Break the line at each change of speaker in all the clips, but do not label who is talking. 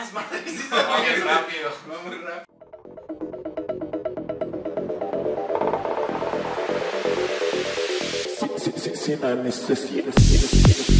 las madres.
Va muy rápido.
Va muy rápido.
Sin anestesia.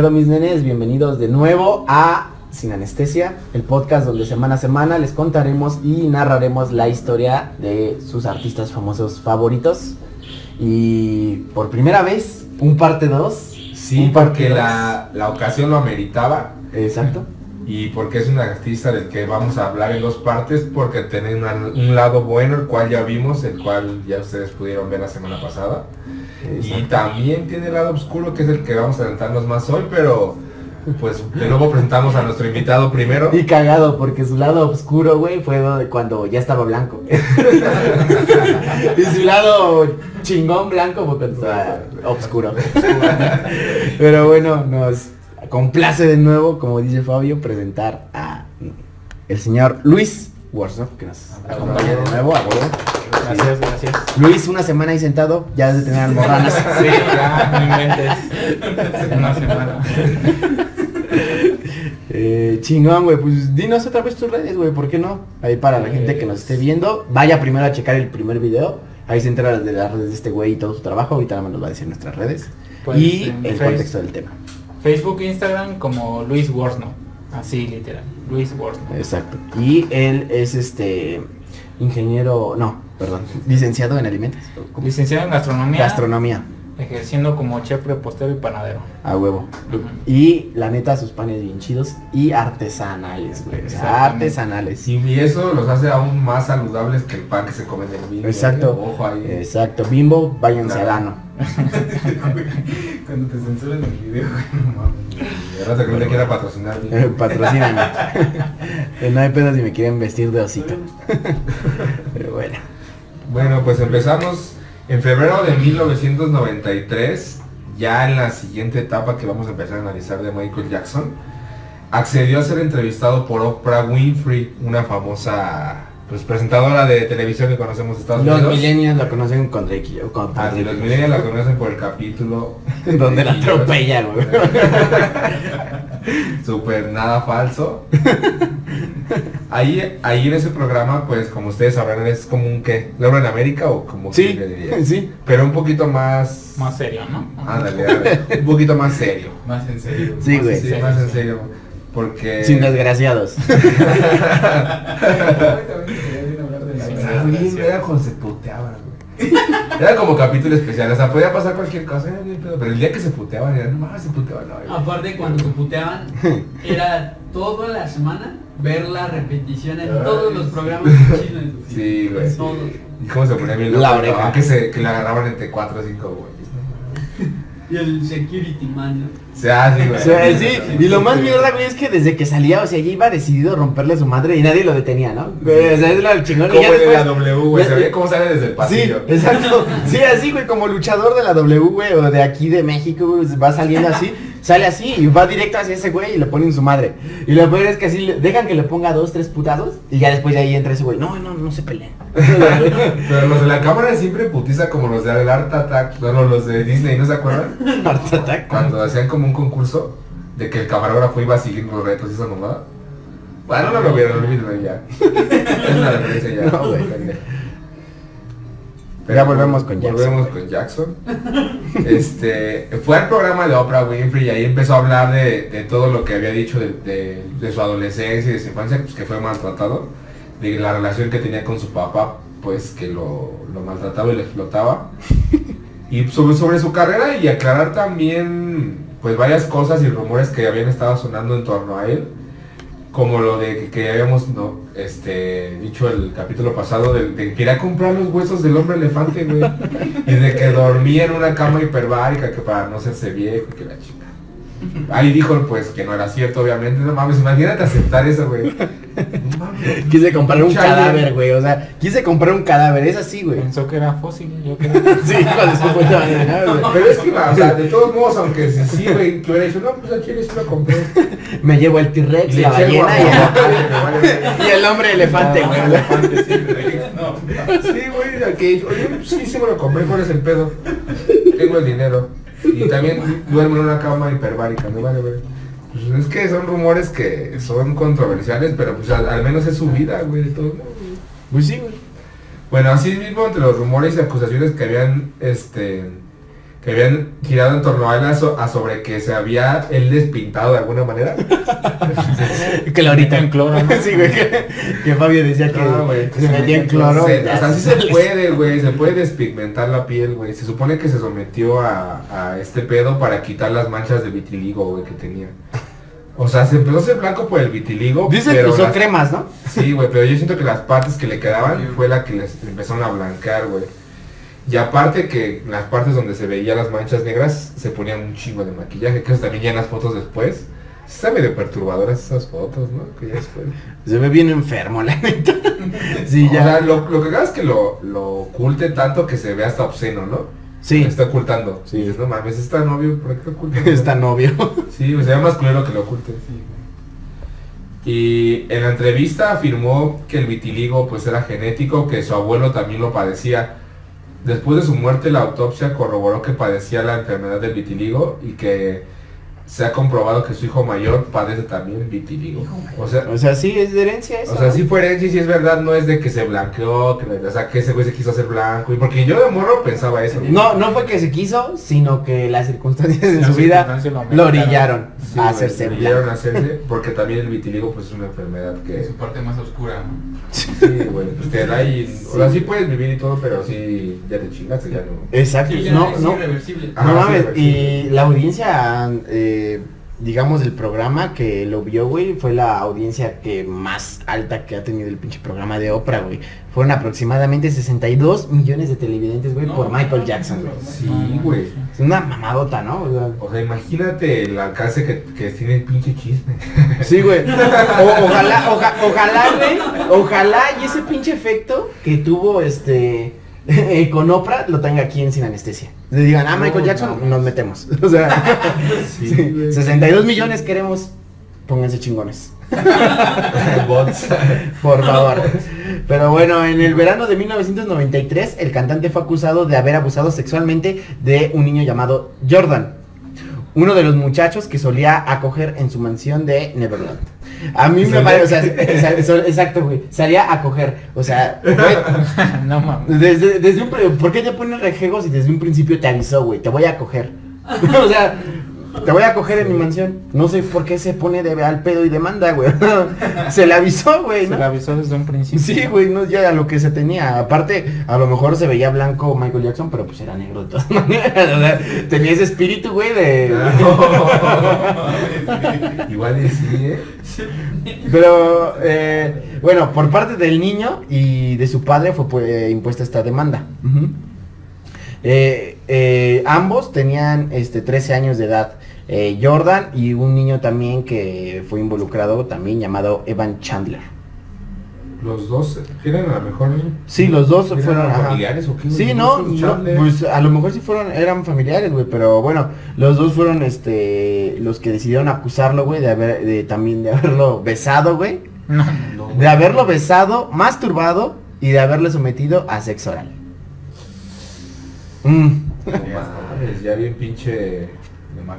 Pedo mis nenes? Bienvenidos de nuevo a Sin Anestesia, el podcast donde semana a semana les contaremos y narraremos la historia de sus artistas famosos favoritos. Y por primera vez, un parte 2.
Sí,
Un parte
porque
dos.
la, la ocasión lo ameritaba
Exacto.
y porque es un artista del que vamos a hablar en dos partes porque tiene un lado bueno, el cual ya vimos, el cual ya ustedes pudieron ver la semana pasada. Y también tiene el lado oscuro que es el que vamos a adentrarnos más hoy, pero pues de nuevo presentamos a nuestro invitado primero.
Y cagado, porque su lado oscuro, güey, fue cuando ya estaba blanco. y su lado chingón blanco fue cuando estaba oscuro. Pero bueno, nos complace de nuevo, como dice Fabio, presentar a el señor Luis Warsaw, que nos acompaña de nuevo. a.
Gracias, gracias.
Luis, una semana ahí sentado, ya has de tener almorranas.
Sí, ya, no inventes. Una semana.
Eh, chingón, güey, pues dinos otra vez tus redes, güey, ¿por qué no? Ahí para la gente que nos esté viendo, vaya primero a checar el primer video, ahí se entera de las redes de este güey y todo su trabajo, ahorita nada más nos va a decir nuestras redes
Pues,
y el contexto del tema.
Facebook e Instagram como Luis Worsno. Así literal. Luis Worsno.
Exacto. Y él es este ingeniero, no, perdón, licenciado en alimentos. ¿Cómo?
Licenciado en gastronomía.
Gastronomía,
Ejerciendo como chef repostero y panadero.
a huevo. Y la neta, sus panes bien chidos y artesanales, güey. artesanales.
Y, y eso los hace aún más saludables que el pan que se come en el vino.
Exacto.
Ojo ahí.
Exacto. Bimbo, váyanse
Claro.
al ano.
Cuando te censuran el video, güey, no mames.
Y ahora te, te quiera patrocinar.
Eh, Patrocíname. Eh, no hay pedo si me quieren vestir de osito. Pero bueno.
Bueno, pues empezamos. En febrero de 1993, ya en la siguiente etapa que vamos a empezar a analizar de Michael Jackson, accedió a ser entrevistado por Oprah Winfrey, una famosa pues, presentadora de televisión que conocemos de Estados
Los
Unidos.
millennials la conocen con Drake y yo. Con
Ah, sí, los millennials la conocen por el capítulo
Donde la atropella, güey.
Super nada falso. Ahí, ahí en ese programa, pues como ustedes sabrán, es como un que, Laura en América o como
Sí,
le dirías?
sí.
Pero un poquito más...
Más serio, ¿no?
Ándale, ándale, un poquito más serio.
Más en serio.
Sí,
Más
güey.
en
Sí,
serio.
más en serio. Porque...
Sin desgraciados.
Era cuando se puteaban, güey. Era como capítulo especial, o sea, podía pasar cualquier cosa, pero el día que se puteaban, era, no mames, se puteaban, no, güey.
Aparte cuando se puteaban, era toda la semana ver la repetición en todos los programas de Chile.
Sí, güey.
Todos.
¿Y cómo se ponía bien
La
loco?
oreja.
Que, se, que le agarraban entre 4 o 5 güeyes, ¿no?
Y el security man, ¿no?
Sea, sí, güey.
O sea, sí, y lo más mierda, güey, es que desde que salía, o sea, ya iba decidido romperle a su madre y nadie lo detenía, ¿no? Güey, o sea, es lo chingón.
Como de la W, güey, se ve cómo sale desde el
Sí,
pasillo.
exacto. Sí, así, güey, como luchador de la W, güey, o de aquí de México, güey, va saliendo así, sale así y va directo hacia ese güey y le ponen su madre. Y lo peor es que así, le- dejan que le ponga dos, tres putados y ya después de ahí entra ese güey. No, no, no se peleen.
Pero los de la cámara siempre putiza como los de Art Attack, bueno, los de Disney, ¿no se acuerdan?
Heart attack.
Cuando hacían como un concurso de que el camarógrafo iba siguiendo los retos y esa mamada. Bueno, no lo vieron, olvídenlo ya. Es una referencia ya.
No, güey. Ya volvemos con Jackson.
Volvemos con Jackson. Este, fue al programa de Oprah Winfrey y ahí empezó a hablar de, de todo lo que había dicho de, de- de su adolescencia y de su infancia, pues que fue maltratado, de la relación que tenía con su papá, pues que lo, lo maltrataba y lo explotaba. Y sobre, sobre su carrera y aclarar también pues varias cosas y rumores que habían estado sonando en torno a él. Como lo de que, habíamos no, este, dicho el capítulo pasado, de, que quería comprar los huesos del hombre elefante, güey. y de que dormía en una cama hiperbárica que para no hacerse viejo y que la chica. Ahí dijo pues que no era cierto, obviamente. No mames, imagínate aceptar eso, güey. No mames.
Quise comprar un
Chale.
cadáver, güey. O sea, quise comprar un cadáver, es así, güey.
Pensó que era fósil, yo creo.
Sí, hijo de su puta madre, ¿no, güey?
Pero es que, o sea, de todos modos, aunque sí, sí, güey, que hubiera dicho, no, pues aquí sí lo compré.
Me llevo el T-Rex, la ballena y el, y el hombre elefante, güey.
Elefante, sí, no.
Sí, güey, aquí, oye, sí, sí me lo compré, ¿cuál es el pedo? Tengo el dinero. Y también duermo en una cama hiperbárica, me vale ver. Pues es que son rumores que son controversiales, pero pues al, al menos es su vida, güey, de todo.
Pues sí, güey.
Bueno, así mismo entre los rumores y acusaciones que habían, este, que habían girado en torno a él a, so- a sobre que se había él despintado de alguna manera.
Que lo ahorita
en cloro, ¿no?
Sí, güey. Que, que Fabio decía que
No, güey,
se metía en cloro.
Se- o sea, sí se puede, güey, se puede despigmentar la piel, güey. Se supone que se sometió a, a este pedo para quitar las manchas de vitiligo, güey, que tenía. O sea, se empezó a hacer blanco por el vitiligo,
Dice que
pero
usó
las-
cremas, ¿no?
Sí, güey, pero yo siento que las partes que le quedaban fue la que les empezaron a blancar, güey. Y aparte que las partes donde se veían las manchas negras se ponían un chingo de maquillaje, que eso también ya en las fotos después. Sí Está medio perturbadoras esas fotos, ¿no? Que ya después.
Se ve bien enfermo, la neta. Sí,
O sea,
ya.
lo, lo que haga es que lo, lo oculte tanto que se vea hasta obsceno, ¿no?
Sí,
Está ocultando.
Sí.
Sí. Dices, no mames, está novio, ¿por qué lo oculta?
está novio.
Sí, o sea, más culero que lo oculte. Y en la entrevista afirmó que el vitiligo pues era genético, que su abuelo también lo padecía. Después de su muerte la autopsia corroboró que padecía la enfermedad del vitiligo y que se ha comprobado que su hijo mayor padece también vitiligo. O sea,
O sea, sí, es de herencia eso.
o sea, sí fue herencia y sí es verdad, no es de que se blanqueó, que, o sea, que ese güey se quiso hacer blanco. Y porque yo de morro pensaba eso.
No, no fue que se quiso, sino que las circunstancias de su vida
lo
orillaron
Sí,
a hacerse blanco.
hacerse, porque también el vitiligo pues es una enfermedad que...
Es su parte más oscura, ¿no?
Sí, güey, pues te da y... O sea, sí puedes vivir y todo, pero sí, ya te chingaste, ya no...
Exacto,
Sí, ya
no,
es
no,
irreversible.
No
sí,
mames,
sí.
y la audiencia, eh, digamos, del programa que lo vio, güey, fue la audiencia que más alta que ha tenido el pinche programa de Oprah, güey. Fueron aproximadamente 62 millones de televidentes, güey,
No,
por Michael Jackson, güey.
Sí, güey.
Es una mamadota, ¿no? O sea,
O sea, imagínate el alcance que, que tiene el pinche chisme.
Sí, güey. O- ojalá, oja- ojalá, güey. Ojalá y ese pinche efecto que tuvo este eh, con Oprah lo tenga aquí en Sin Anestesia. Le digan, ah, Michael
No,
Jackson,
no.
nos metemos. O sea,
Sí,
sí,
güey.
62 millones queremos. Pónganse chingones. Por favor. Pero bueno, en el verano de 1993, el cantante fue acusado de haber abusado sexualmente de un niño llamado Jordan. Uno de los muchachos que solía acoger en su mansión de Neverland. A mí me parece, o sea, exacto, güey. Salía a coger. O sea, fue-
no mames.
desde, desde un, ¿por qué te pones rejegos y desde un principio te avisó, güey? Te voy a coger. o sea, te voy a coger en mi mansión. No sé por qué se pone de al pedo y demanda, güey. se le avisó, güey,
Se lo avisó desde un principio.
Sí, güey, no ya era lo que se tenía. Aparte, a lo mejor se veía blanco Michael Jackson, pero pues era negro de todas maneras. O sea, tenía ese espíritu, güey, de...
Igual y sí, ¿eh?
Pero, eh, bueno, por parte del niño y de su padre fue pues, impuesta esta demanda. Eh, eh, ambos tenían este 13 años de edad. Eh, Jordan y un niño también que fue involucrado también llamado Evan Chandler.
Los dos tienen a lo mejor...
Sí, los dos
¿Eran
fueron ajá.
familiares o qué?
Sí,
¿Los
no, pues a lo mejor sí fueron, eran familiares, güey, pero bueno, los dos fueron, este, los que decidieron acusarlo, güey, de haber, de también de haberlo besado, güey,
No.
No,
de haberlo besado, masturbado y de haberle sometido a sexo oral. Mm.
Ya bien pinche...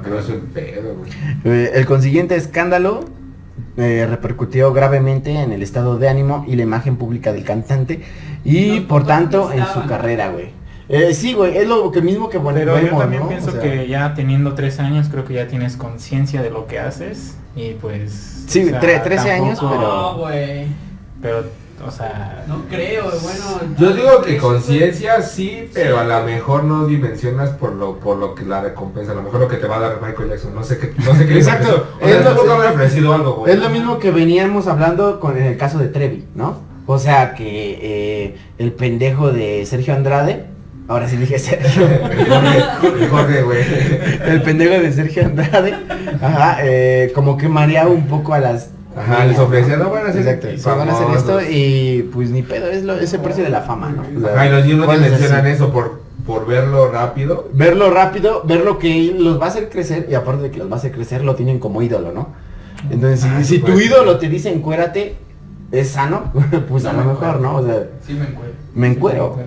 Grosso el pedo, güey.
Eh, el consiguiente escándalo eh, repercutió gravemente en el estado de ánimo y la imagen pública del cantante y
No,
por tanto en su carrera, güey. Eh, sí, güey, es lo que mismo que bueno,
Pero yo
vemos,
también
¿no?
pienso
O sea,
que ya teniendo 13 años creo que ya tienes conciencia de lo que haces y pues...
Sí,
o sea,
tre- 13 años, pero-
No, güey.
Pero, o sea,
No creo, bueno.
Yo digo que conciencia sí, pero a lo mejor no dimensionas por lo por lo que la recompensa, a lo mejor lo que te va a dar Michael Jackson, no sé qué, no sé qué.
Exacto.
O sea,
Es lo-
nunca me ha ofrecido algo, güey.
Es lo mismo que veníamos hablando con en el caso de Trevi, ¿no? O sea que eh, el pendejo de Sergio Andrade, ahora sí dije Sergio,
Jorge, Jorge, güey.
el pendejo de Sergio Andrade, ajá, eh, como que mareaba un poco a las...
Ajá, les ofrecía, no van a hacer
Exacto, sí, van a hacer esto y pues ni pedo, es, lo, es el precio de la fama, ¿no?
Ajá, y los niños no
así.
eso por, por verlo rápido.
Verlo rápido, ver lo que los va a hacer crecer y aparte de que los va a hacer crecer, lo tienen como ídolo, ¿no? Entonces, si,
Ah,
si tu ídolo te dice encuérate, es sano, pues a lo
me
mejor,
encuero.
¿no? O sea,
Sí me encuentro.
me encuero.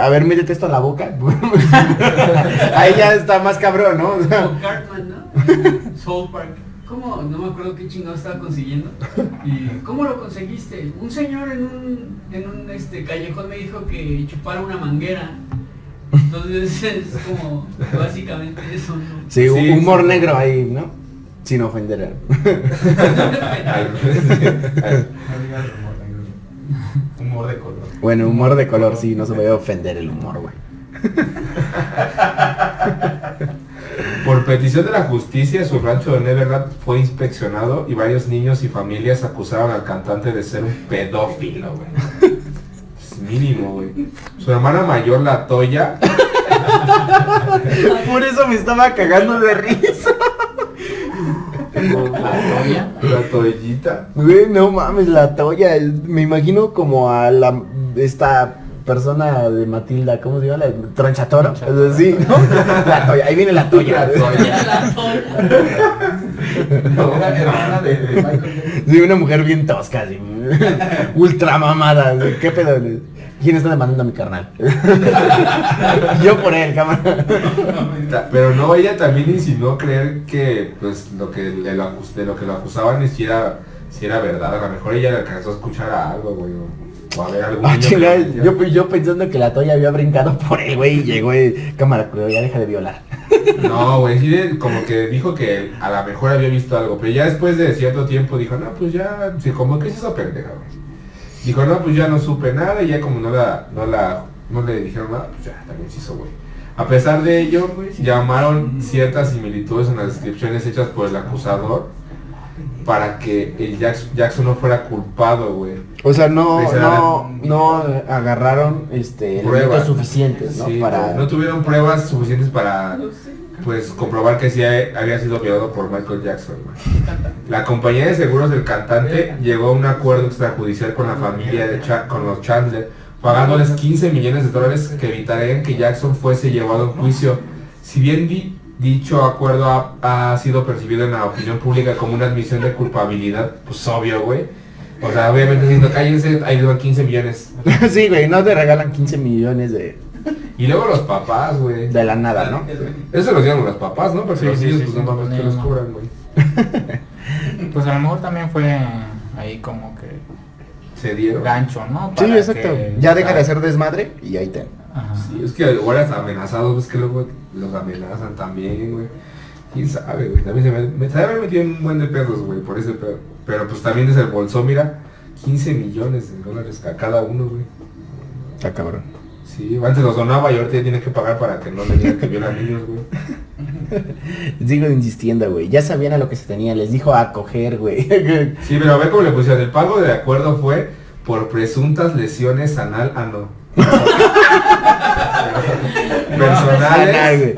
A ver, métete esto en la boca. Ahí ya está más cabrón, ¿no? O sea,
Como Cartman, ¿no? Soul Park. ¿Cómo? No me acuerdo qué chingado estaba consiguiendo. ¿Y cómo lo conseguiste? Un señor en un, en un este, callejón me dijo que chupara una manguera. Entonces es como básicamente eso, ¿no?
sí,
Sí,
humor
sí.
negro ahí, ¿no? Sin ofender.
Al-
No digas humor negro. Humor de color.
Bueno, humor de color, sí, no se me va a ofender el humor, güey.
Por petición de la justicia, su rancho de Neverland fue inspeccionado y varios niños y familias acusaron al cantante de ser un pedófilo, güey. Es mínimo, güey. Su hermana mayor, la Toya,
Por eso me estaba cagando de risa.
la Toyita,
Güey, no mames, la toalla. Me imagino como a la esta persona de Matilda, ¿cómo se llama? La Tronchatora.
Tronchatora.
Sí, ¿no? La toalla, ahí viene la toalla.
La
hermana de, de Michael.
Sí, una mujer bien tosca, así. Ultra mamada. ¿Qué pedo? ¿Quién está demandando a mi carnal? Yo por él, cámara.
Pero no, ella también insinuó creer que pues lo que le lo acus- de lo que lo acusaban es si era, si era verdad. A lo mejor ella le alcanzó a escuchar a algo, güey. A algún
Ah,
niño
chingada, yo, yo pensando que la toalla había brincado por él, güey, y llegó y cámara, pero ya deja de violar.
No, güey, sí, como que dijo que a lo mejor había visto algo, pero ya después de cierto tiempo dijo, no, pues ya, sí, como que es esa pendeja, güey. Dijo, no, pues ya no supe nada y ya como no la, no la, no le dijeron nada, pues ya también se hizo, güey. A pesar de ello, llamaron ciertas similitudes en las descripciones hechas por el acusador para que el Jackson, Jackson no fuera culpado, güey.
O sea, no, no, no agarraron este
Pruebas.
elementos suficientes, ¿no?
Sí,
Para.
no tuvieron pruebas suficientes para pues comprobar que sí había sido violado por Michael Jackson. La compañía de seguros del cantante llegó a un acuerdo extrajudicial con la familia de Cha- con los Chandler, pagándoles 15 millones de dólares que evitarían que Jackson fuese llevado a juicio. Si bien di- dicho acuerdo ha, ha sido percibido en la opinión pública como una admisión de culpabilidad, pues obvio, güey. O sea, obviamente diciendo cállense, ahí van 15 millones.
sí, güey, no te regalan 15 millones de,
Y luego los papás, güey.
de la nada, ¿no?
Eso lo dieron los papás, ¿no? Porque
Sí,
los
sí,
niños,
sí,
pues
sí,
no mames,
los
que los cobran, güey.
Pues a lo mejor también fue ahí como que
Se dieron.
gancho, ¿no?
Sí,
Para
exacto.
que-
Ya deja de hacer desmadre y ahí te.
Ajá.
Sí, es que hasta amenazados, ves que luego los amenazan también, güey. Quién sabe, güey. También se me, me se en un buen de pedos, güey, por ese pedo. Pero pues también desde el bolsó, mira, 15 millones de dólares a cada uno, güey.
Está cabrón.
Sí, antes los donaba y ahorita ya tiene que pagar para que no le digan que violan niños, güey.
Sigo insistiendo, güey. Ya sabían a lo que se tenía. Les dijo a coger, güey.
Sí, pero a ver cómo le pusieron. El pago de acuerdo fue por presuntas lesiones anal, ah no. Personales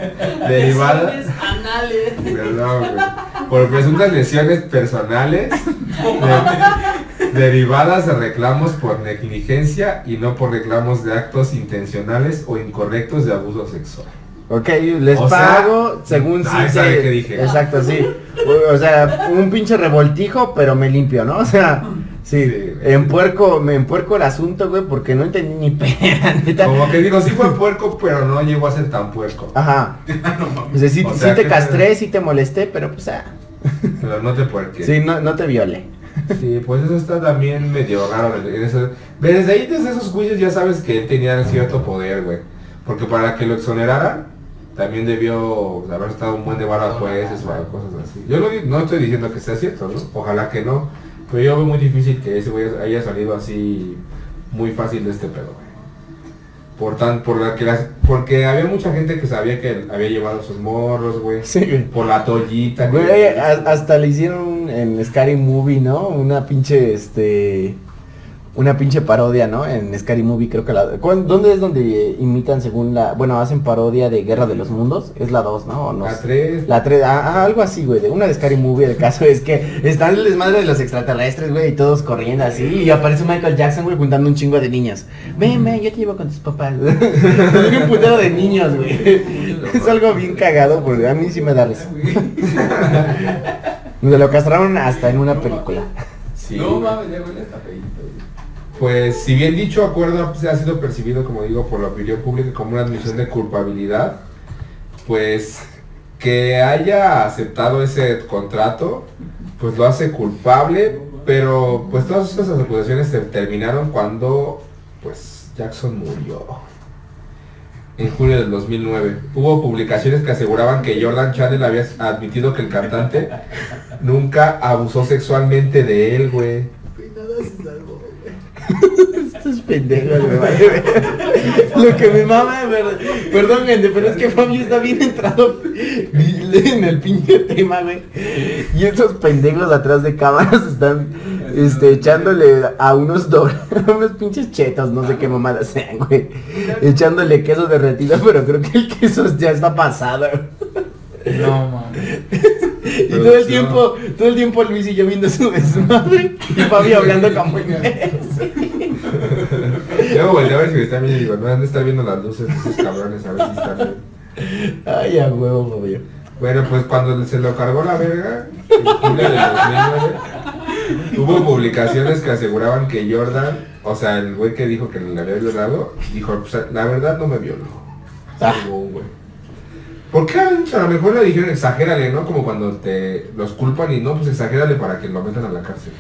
derivadas.
Anales.
Perdón, güey. Por presuntas lesiones personales de- derivadas de reclamos por negligencia y no por reclamos de actos intencionales o incorrectos de abuso sexual.
Ok, les
O sea,
pago según
ah,
sí
¿sabe
se-
qué dije?
Exacto, sí. O, o sea, un pinche revoltijo, pero me limpio, ¿no? O sea, sí. En puerco, me empuerco el asunto, güey, porque no entendí ni pena, neta.
Como que digo, sí fue puerco, pero no llegó a ser tan puerco.
Ajá. O sea, sí,
O
sí
sea,
te
¿qué
castré, sí te molesté, pero pues ah.
Pero no te puerques.
Sí, no, no te viole.
Sí, pues eso está también medio raro. eso- Desde ahí, desde esos juicios, ya sabes que él tenía cierto poder, güey. Porque para que lo exoneraran, también debió haber estado un buen de vara jueces o cosas así. Yo no, no estoy diciendo que sea cierto, ¿no? Ojalá que no. Pero yo veo muy difícil que ese güey haya salido así muy fácil de este pedo, güey. Por tan, por la que las, porque había mucha gente que sabía que había llevado sus morros, güey.
Sí, güey.
Por la toallita.
Güey, hasta le hicieron en Scary Movie, ¿no? Una pinche, este... Una pinche parodia, ¿no? En Scary Movie creo que la... ¿cuál- ¿Dónde es donde imitan según la... Bueno, hacen parodia de Guerra de los Mundos? Es la 2, ¿no? ¿O no
La
sé?
3.
La 3, ah, ah, algo así, güey, de una de Scary Movie, el caso es que están el desmadre de los extraterrestres, güey, y todos corriendo así, y aparece Michael Jackson, güey, juntando un chingo de niños. Ven, ven, yo te llevo con tus papás. un putero de niños, güey. es algo bien cagado, porque a mí sí me da risa. Se lo castraron hasta en una película.
Sí,
no mames, ya huele hasta feíto, güey.
Pues si bien dicho acuerdo pues, ha sido percibido, como digo, por la opinión pública como una admisión de culpabilidad, pues que haya aceptado ese contrato, pues lo hace culpable, pero pues todas esas acusaciones se terminaron cuando pues Jackson murió. En julio del 2009 hubo publicaciones que aseguraban que Jordan Channel había admitido que el cantante nunca abusó sexualmente de él, güey.
Estos pendejos, me vale. Lo que me mama, verdad. Perdón, gente, pero es que Fabio está bien entrado en el pinche tema, güey. Y esos pendejos atrás de cámaras están este, echándole a unos unos pinches chetos, no sé qué mamadas sean, güey. Echándole queso derretido, pero creo que el queso ya está pasado.
No, mames.
Y todo el tiempo, todo el tiempo Luis y yo viendo su desmadre y Fabio hablando como
Luego volteé a ver si me están viendo y digo, no han de estar viendo las luces de esos cabrones, a ver si están bien.
Ay, a huevo, Fabio.
Bueno, pues cuando se lo cargó la verga, en julio del 2009, hubo publicaciones que aseguraban que Jordan, o sea, el güey que dijo que le había violado, dijo, pues, la verdad no me violó.
Ah.
Según, güey. ¿Por qué a lo mejor le dijeron exagérale, no? Como cuando te los culpan y no, pues exagérale para que lo metan a la cárcel.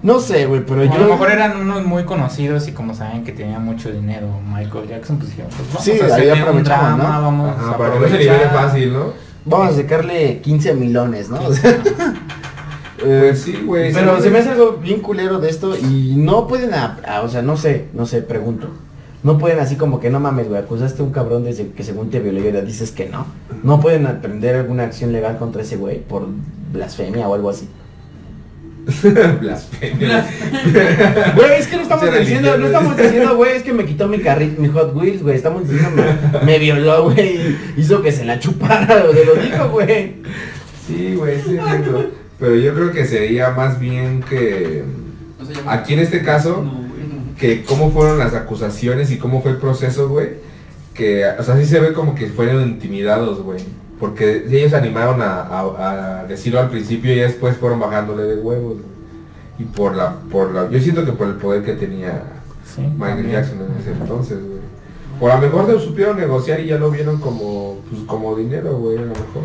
No sé, güey, pero
a
yo...
lo mejor eran unos muy conocidos y como saben que tenía mucho dinero Michael Jackson, pues dijeron, pues vamos
Sí,
a
ahí
hacerle un drama,
¿no?
vamos
Ajá,
a
para que no se libere fácil, ¿no?
Vamos a sacarle 15 milones, ¿no? O sea, eh,
Pues sí, güey.
pero se me hace algo bien culero de esto y no pueden, a- a- o sea, no sé, no sé, pregunto. No pueden así como que no mames, güey, acusaste a un cabrón desde que según te violó y ahora dices que no. No pueden emprender alguna acción legal contra ese güey por blasfemia o algo así.
Blasfemia.
Güey, es que no estamos
Se
diciendo, no estamos diciendo, güey, es que me quitó mi carrito, mi Hot Wheels, güey. Estamos diciendo, me, me violó, güey. Hizo que se la chupara, se lo dijo, güey.
Sí, güey, sí. Pero yo creo que sería más bien que aquí en este caso,
no.
Que cómo fueron las acusaciones y cómo fue el proceso, güey. Que, o sea, sí se ve como que fueron intimidados, güey. Porque ellos animaron a, a- a decirlo al principio y después fueron bajándole de huevos. güey. Y por la, por la, yo siento que por el poder que tenía
Sí,
Michael
también.
Jackson en ese entonces, güey. Por a lo mejor lo supieron negociar y ya lo vieron como, pues, como dinero, güey, a lo mejor.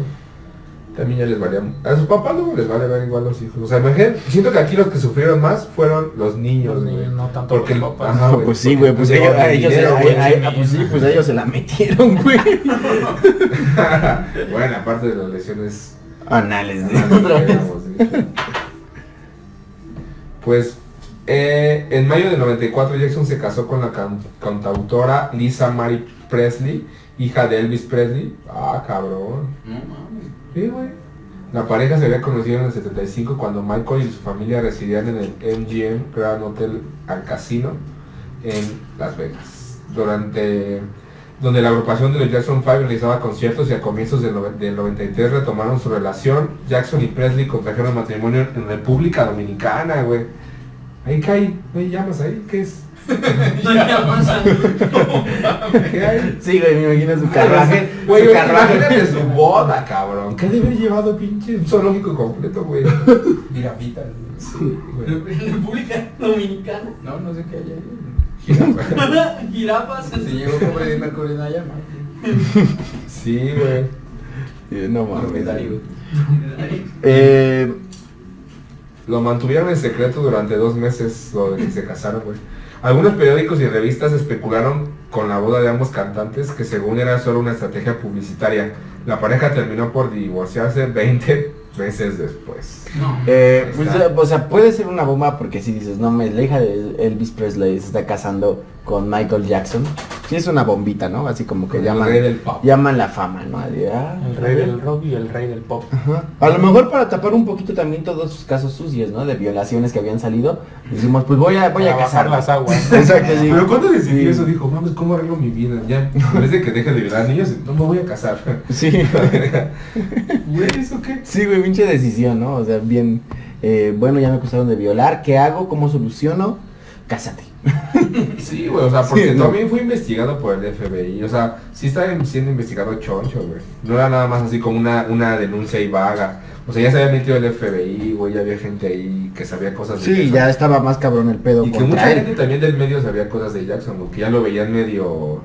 También ya les valía. A sus papás luego les vale ver igual los hijos. O sea, imagínate, siento que aquí los que sufrieron más fueron los niños,
Los
güey.
niños, no tanto
Porque
los papás.
ajá,
pues sí, güey, pues ellos, pues sí, pues a ellos se la metieron, güey.
bueno, aparte de las lesiones.
Anales, de otra vez.
Pues eh, en mayo del 94 Jackson se casó con la can- cantautora Lisa Marie Presley, hija de Elvis Presley. Ah, cabrón.
No mames.
Sí, güey. La pareja se había conocido en el 75 cuando Michael y su familia residían en el MGM Grand Hotel al Casino en Las Vegas. Durante donde la agrupación de los Jackson 5 realizaba conciertos y a comienzos del, del 93 retomaron su relación. Jackson y Presley contrajeron matrimonio en República Dominicana, güey. Ahí cae, hay llamas ahí, ¿qué es?
Sí, güey, me imagino su carruaje.
Güey,
su carruaje.
imagínate su boda, cabrón. ¿Qué debe haber llevado pinche un zoológico completo, güey?
Jirafitas.
Sí, güey.
República Dominicana.
No, no sé qué hay ahí.
Jirafas.
Se llegó con Freddie Mercury en llama.
Sí, güey.
Sí, No mames. Eh,
Lo mantuvieron en secreto durante dos meses, lo de que se casaron, güey. Algunos periódicos y revistas especularon con la boda de ambos cantantes que según era solo una estrategia publicitaria. La pareja terminó por divorciarse 20, meses después.
No.
Eh, pues, o sea, puede ser una bomba porque si dices, no, me, la hija de Elvis Presley se está casando con Michael Jackson. Sí es una bombita, ¿no? Así como que
el
llaman,
rey del pop.
llaman la fama, ¿no? De, ah,
El rey del rock y el rey del pop.
Ajá. A lo mejor para tapar un poquito también todos sus casos sucios, ¿no? De violaciones que habían salido. Decimos, pues voy a, voy a
Para
casarme.
las aguas.
Exacto, sí.
Pero cuando decidió
Sí.
eso dijo, mames, ¿cómo arreglo mi vida? Ya, de que deje de violar niños, no me voy a casar.
Sí.
Güey, ¿eso qué?
Sí, güey, pinche decisión, ¿no? O sea, bien, eh, bueno, ya me acusaron de violar, ¿qué hago? ¿Cómo soluciono? Cásate.
Sí, güey, o sea, porque
Sí, no.
también fue investigado por el FBI, o sea, sí está siendo investigado choncho, güey. No era nada más así como una, una denuncia y vaga. O sea, ya se había metido el FBI, güey, ya había gente ahí que sabía cosas de
Sí,
Jackson.
ya estaba más cabrón el pedo
Y que mucha
él.
gente también del medio sabía cosas de Jackson, güey, que ya lo veían medio,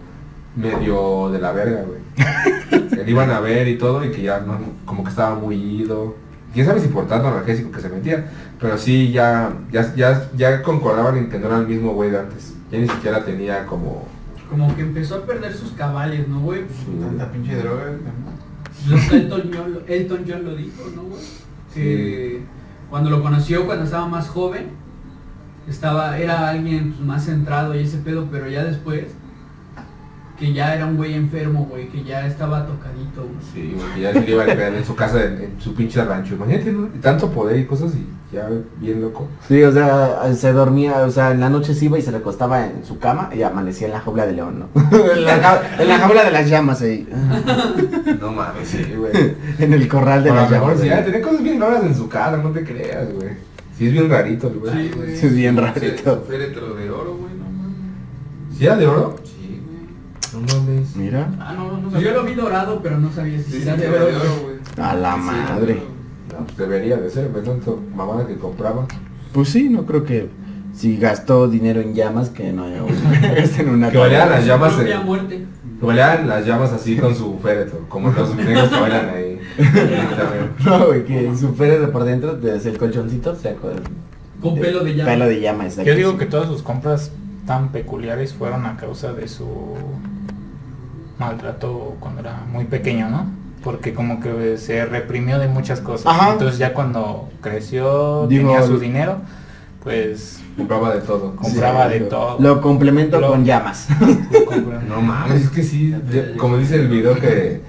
medio de la verga, güey. que le iban a ver y todo y que ya no, como que estaba muy ido. Quién sabe si por tanto analgésico que se metía, pero sí ya, ya, ya, ya concordaban en que no era el mismo güey de antes. Ya ni siquiera tenía como...
Como que empezó a perder sus cabales, ¿no, güey?
Tanta pinche droga, ¿no?
Elton John, lo- Elton John lo dijo, ¿no, güey? Que cuando lo conoció, cuando estaba más joven, estaba, era alguien pues, más centrado y ese pedo, pero ya después, que ya era un güey enfermo, güey, que ya estaba tocadito, güey.
Sí, güey, que ya se le iba a pegar en su casa, en, en su pinche rancho. Imagínate, ¿no? Y tanto poder y cosas y ya bien loco.
Sí, o sea, se dormía, o sea, en la noche se iba y se recostaba en su cama y amanecía en la jaula de león, ¿no? en, la, ja- en la jaula de las llamas ahí.
No mames, sí, güey.
en el corral de las llamas.
sí, ya tenía cosas bien raras en su cara, no te creas, güey. Sí, es bien rarito, el güey.
Sí, güey.
Sí, es bien rarito.
féretro de oro, güey, no mames.
¿Sí era de oro?
Sí.
No mames.
Mira,
Ah, no, no, yo lo vi dorado, pero no sabía si
Sí,
era
sí,
de oro.
de oro, güey.
A la madre.
No, pues debería de ser, de tanto mamada que compraba.
pues sí, no creo que si gastó dinero en llamas que no gaste en una
Que valían las llamas, eh. las llamas así con su féretro, como los negros que bailan ahí.
No, güey, que su féretro por dentro, desde el colchoncito, se acuerda.
Con pelo de llama.
Pelo de llama, exacto.
Yo digo que todas sus compras tan peculiares fueron a causa de su maltrato cuando era muy pequeño, ¿no? Porque como que se reprimió de muchas cosas.
Ajá.
Entonces ya cuando creció,
Digo,
tenía su dinero, pues
Compraba de todo.
compraba de
lo-
todo.
Lo complemento
Lo-
con llamas.
No mames, es que sí, como dice el video que...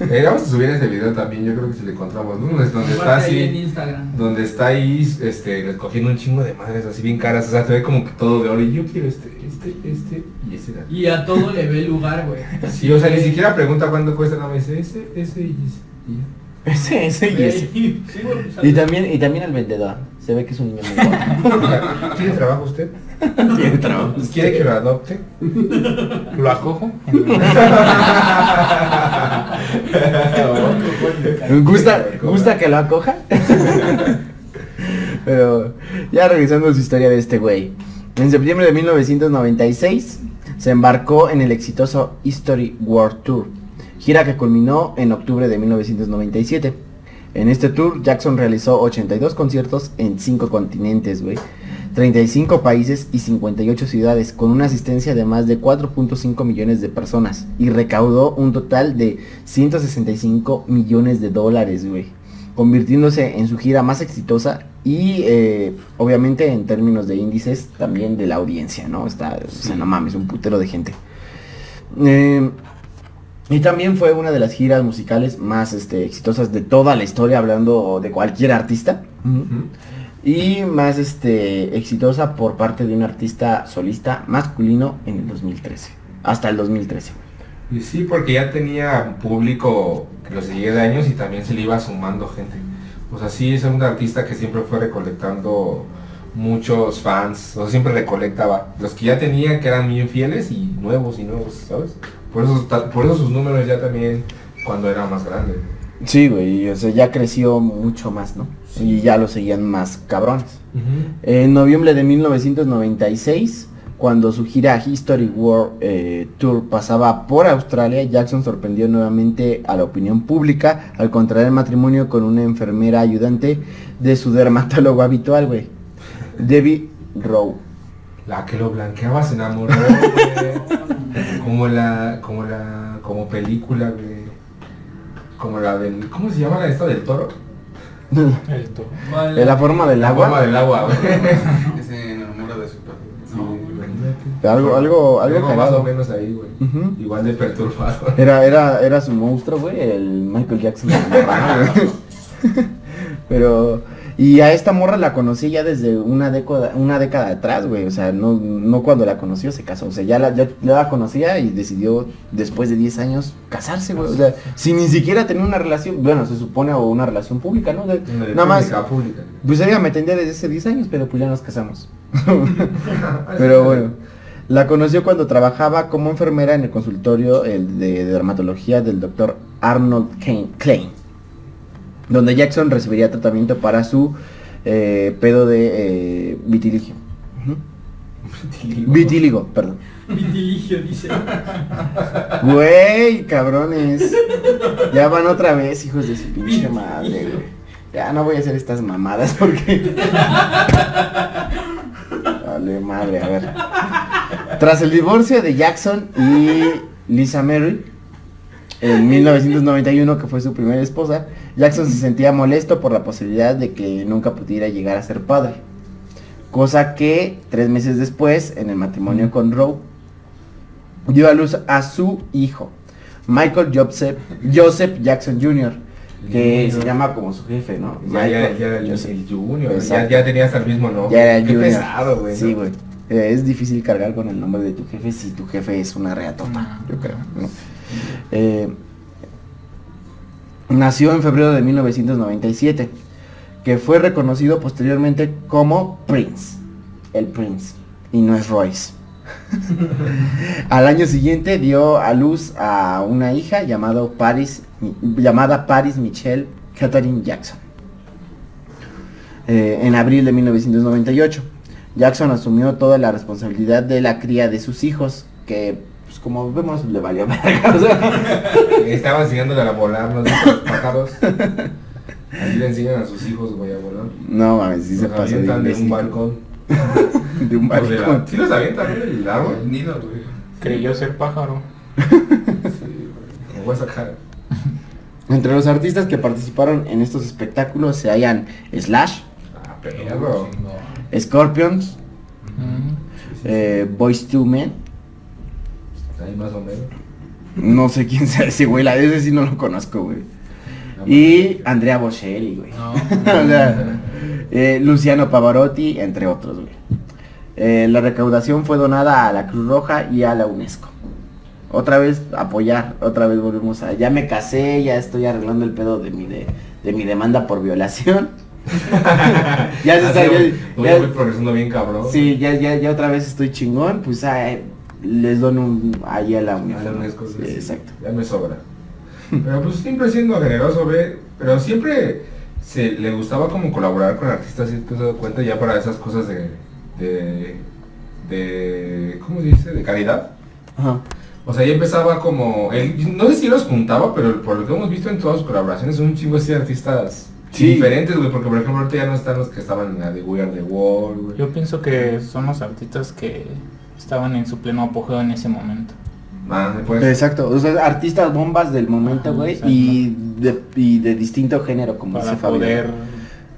Eh, vamos a subir ese video también, yo creo que si le encontramos, ¿no? Donde donde está
en
así,
Instagram.
donde está ahí, este, cogiendo un chingo de madres así bien caras, o sea, te ve como que todo de oro y yo quiero este, este, este y ese.
Y a todo le ve lugar, güey.
Sí, o sea, ni siquiera pregunta cuánto cuesta, no me dice ese, ese y ese. y ya.
ese, ese y ese.
Sí, pues,
Y también, y también el vendedor. Se ve que es un niño muy guapo.
¿Tiene trabajo usted?
Tiene trabajo.
¿Quiere que lo adopte?
Lo acojo.
¿Gusta, ¿Gusta que lo acoja? Pero ya revisando su historia de este güey. En septiembre de 1996 se embarcó en el exitoso History World Tour, gira que culminó en octubre de 1997. En este tour Jackson realizó 82 conciertos en 5 continentes, güey. 35 países y 58 ciudades con una asistencia de más de 4.5 millones de personas y recaudó un total de 165 millones de dólares, güey, convirtiéndose en su gira más exitosa y eh, obviamente en términos de índices también de la audiencia, ¿no? Está, o sea, no mames, un putero de gente. Eh, y también fue una de las giras musicales más este, exitosas de toda la historia, hablando de cualquier artista. Y más este, exitosa por parte de un artista solista masculino en el 2013. Hasta el 2013.
Y sí, porque ya tenía público que lo seguía de años y también se le iba sumando gente. O sea, sí es un artista que siempre fue recolectando muchos fans, o sea, siempre recolectaba los que ya tenía que eran bien fieles y nuevos y nuevos, ¿sabes? Por eso, por eso sus números ya también cuando era más grande.
Sí, güey, o sea, ya creció mucho más, ¿no? Y ya lo seguían más cabrones. En noviembre de 1996, cuando su gira History World eh, Tour pasaba por Australia, Jackson sorprendió nuevamente a la opinión pública al contraer matrimonio con una enfermera ayudante de su dermatólogo habitual, güey. Debbie Rowe.
La que lo blanqueaba se enamoró, güey. Como la, como la, como película, güey. Como la del, ¿cómo se llama la esta del toro?
El.
De la forma del
La
agua.
forma del agua, güey.
Que se enamora de su perro.
No, imagínate.
Algo, algo, algo
Algo más o menos ahí, güey. Igual de perturbado.
Era, era, era su monstruo, güey, el Michael Jackson. Pero, y a esta morra la conocí ya desde una década, una década atrás, güey. O sea, no, no cuando la conoció se casó. O sea, ya la, ya, ya la conocía y decidió, después de 10 años, casarse, güey. O sea, sin ni siquiera tener una relación, bueno, se supone, o una relación pública, ¿no? De- nada más.
pública.
Pues ella me atendía desde hace 10 años, pero pues ya nos casamos. Pero bueno, la conoció cuando trabajaba como enfermera en el consultorio el de dermatología del doctor Arnold Kane- Klein, donde Jackson recibiría tratamiento para su eh, pedo de eh, vitiligio. Ujú. Vitíligo, perdón.
Vitiligio, dice.
Güey, cabrones. Ya van otra vez, hijos de su pinche madre, güey. Ya no voy a hacer estas mamadas porque. Vale, madre, a ver. Tras el divorcio de Jackson y Lisa Mary, en 1991, que fue su primera esposa, Jackson se sentía molesto por la posibilidad de que nunca pudiera llegar a ser padre. Cosa que tres meses después, en el matrimonio con Roe, dio a luz a su hijo, Michael Joseph, Joseph Jackson Jr., que se llama como su jefe, ¿no?
Ya,
Michael
ya el, Junior, ya, ya tenía hasta el mismo nombre.
Ya era el
Qué
Junior.
pesado, güey.
Sí,
¿no?
Eh, es difícil cargar con el nombre de tu jefe si tu jefe es una reatota,
No.
yo creo. ¿no? Eh, nació en febrero de 1997, que fue reconocido posteriormente como Prince, el Prince, y no es Royce. Al año siguiente dio a luz a una hija llamado Paris, llamada Paris Michelle Catherine Jackson. Eh, en abril de 1998, Jackson asumió toda la responsabilidad de la cría de sus hijos, que pues como vemos le valió verga, o sea,
Estaba enseñándole a volar los los pájaros. Así le enseñan a sus hijos, güey, a volar.
No mames, sí se
Los
de
avientan de un balcón.
De un
O de la-
balcón.
¿Sí los avientan del árbol?
El nido, güey.
Creyó ser pájaro.
Sí, güey. Me voy a sacar.
Entre los artistas que participaron en estos espectáculos se hallan Slash,
Ah, perro.
Scorpions, eh, Boys to Men,
Ahí más o menos.
no sé quién sea ese güey, la de ese sí no lo conozco, güey. Y Andrea Bocelli, güey.
No.
o sea, eh, Luciano Pavarotti, entre otros, güey. Eh, la recaudación fue donada a la Cruz Roja y a la UNESCO. Otra vez apoyar, otra vez volvemos a... Ya me casé, ya estoy arreglando el pedo de mi, de, de mi demanda por violación. ya se está... Ya-
voy progresando bien cabrón.
sí, ya, ya, ya otra vez estoy chingón, pues ah, les dono un, ahí a la
A
UNESCO.
la
¿no?
UNESCO, sí,
exacto.
Ya me sobra. Pero pues siempre siendo generoso, ve. Pero siempre se le gustaba como colaborar con artistas, ¿sí te has dado cuenta? Ya para esas cosas de. de. de ¿cómo se dice? de calidad.
Ajá.
O sea, ya empezaba como. él- no sé si los juntaba, pero por lo que hemos visto en todas sus colaboraciones, son un chingo así de artistas
Sí.
diferentes, güey. Porque por ejemplo, ahorita ya no están los que estaban en la de We Are the World, güey.
Yo pienso que son los artistas que estaban en su pleno apogeo en ese momento.
Ah, pues.
Exacto, o sea, artistas bombas del momento, güey, y de, y de distinto género, como
Para
dice Fabián.
poder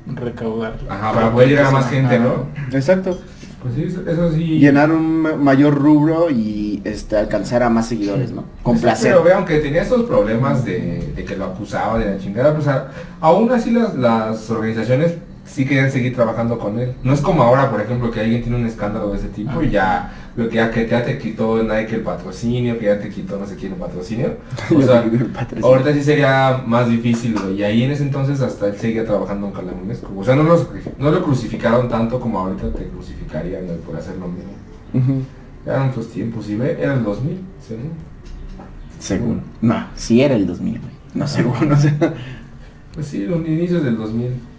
recaudar.
Ajá, para poder llegar a más gente. ¿no?
Exacto,
Pues sí, eso- sí.
llenar un ma- mayor rubro y este alcanzar a más seguidores, ¿no? Con
Sí,
placer.
Pero ve, aunque tenía estos problemas de, de que lo acusaba de la chingada, pues a- aún así las, las organizaciones sí querían seguir trabajando con él. No es como ahora, por ejemplo, que alguien tiene un escándalo de ese tipo y ya lo que ya, que ya te quitó Nike el patrocinio, que ya te quitó no sé quién el patrocinio. O sea,
patrocinio.
ahorita sí sería más difícil, güey. Y ahí en ese entonces hasta él seguía trabajando con la UNESCO. O sea, no, los, no lo crucificaron tanto como ahorita te crucificarían por hacer lo mismo. Eran otros tiempos, y ve, era el 2000, según.
Según. No, sí era el 2000, güey. No, según, no sé.
Pues sí, los inicios del 2000.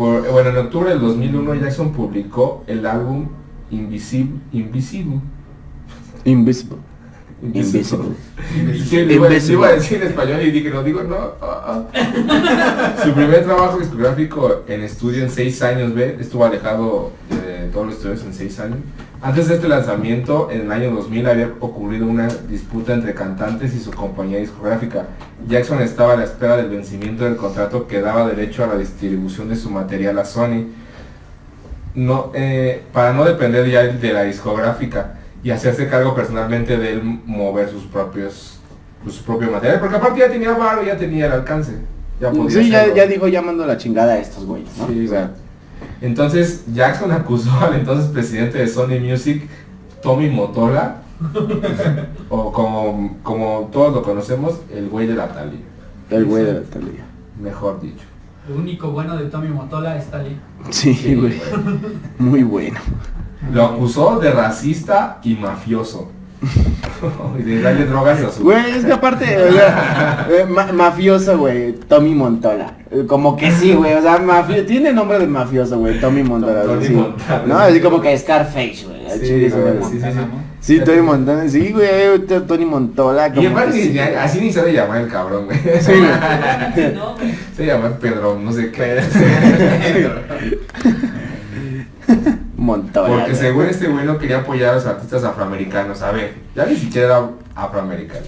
Por, bueno, en octubre del 2001 Jackson publicó el álbum Invisible, Invisible,
Invisible. Invisible.
Y que le iba, le
Invisible.
iba a decir en español y dije, no digo, no. ah, ah. Su primer trabajo discográfico en estudio en seis años, ¿ve? Estuvo alejado de todos los estudios en seis años. Antes de este lanzamiento, en el año 2000, había ocurrido una disputa entre cantantes y su compañía discográfica. Jackson estaba a la espera del vencimiento del contrato que daba derecho a la distribución de su material a Sony no, eh, para no depender ya de la discográfica y hacerse cargo personalmente de él mover sus propios sus propios materiales, porque aparte ya tenía varo, ya tenía el alcance. Ya podía
Sí, ya, ya dijo llamando la chingada a estos güeyes, ¿no?
Sí,
O sea,
güey. Entonces Jackson acusó al entonces presidente de Sony Music, Tommy Motola, o como, como todos lo conocemos, el güey de la Tali,
el güey de la talía.
mejor dicho.
Lo único bueno de Tommy Motola está ahí.
Sí,
Sí,
güey.
güey.
Muy bueno.
Lo acusó de racista y mafioso. y de darle drogas a su...
Güey, es que aparte, o sea, eh, ma- mafioso, güey, Tommy Montola. Eh, Como que sí, güey, o sea, mafio tiene nombre de mafioso, güey, Tommy Montola. Sí.
Montana.
No, así como que Scarface, güey.
Sí, sí, sí, sí.
Tony güey, Tony Montola.
Y aparte
que sí,
así ni sabe llamar el cabrón.
Sí, güey.
Se llama Pedro, no sé qué. Porque según este güey no quería apoyar a los artistas afroamericanos. A ver, ya ni siquiera era afroamericano.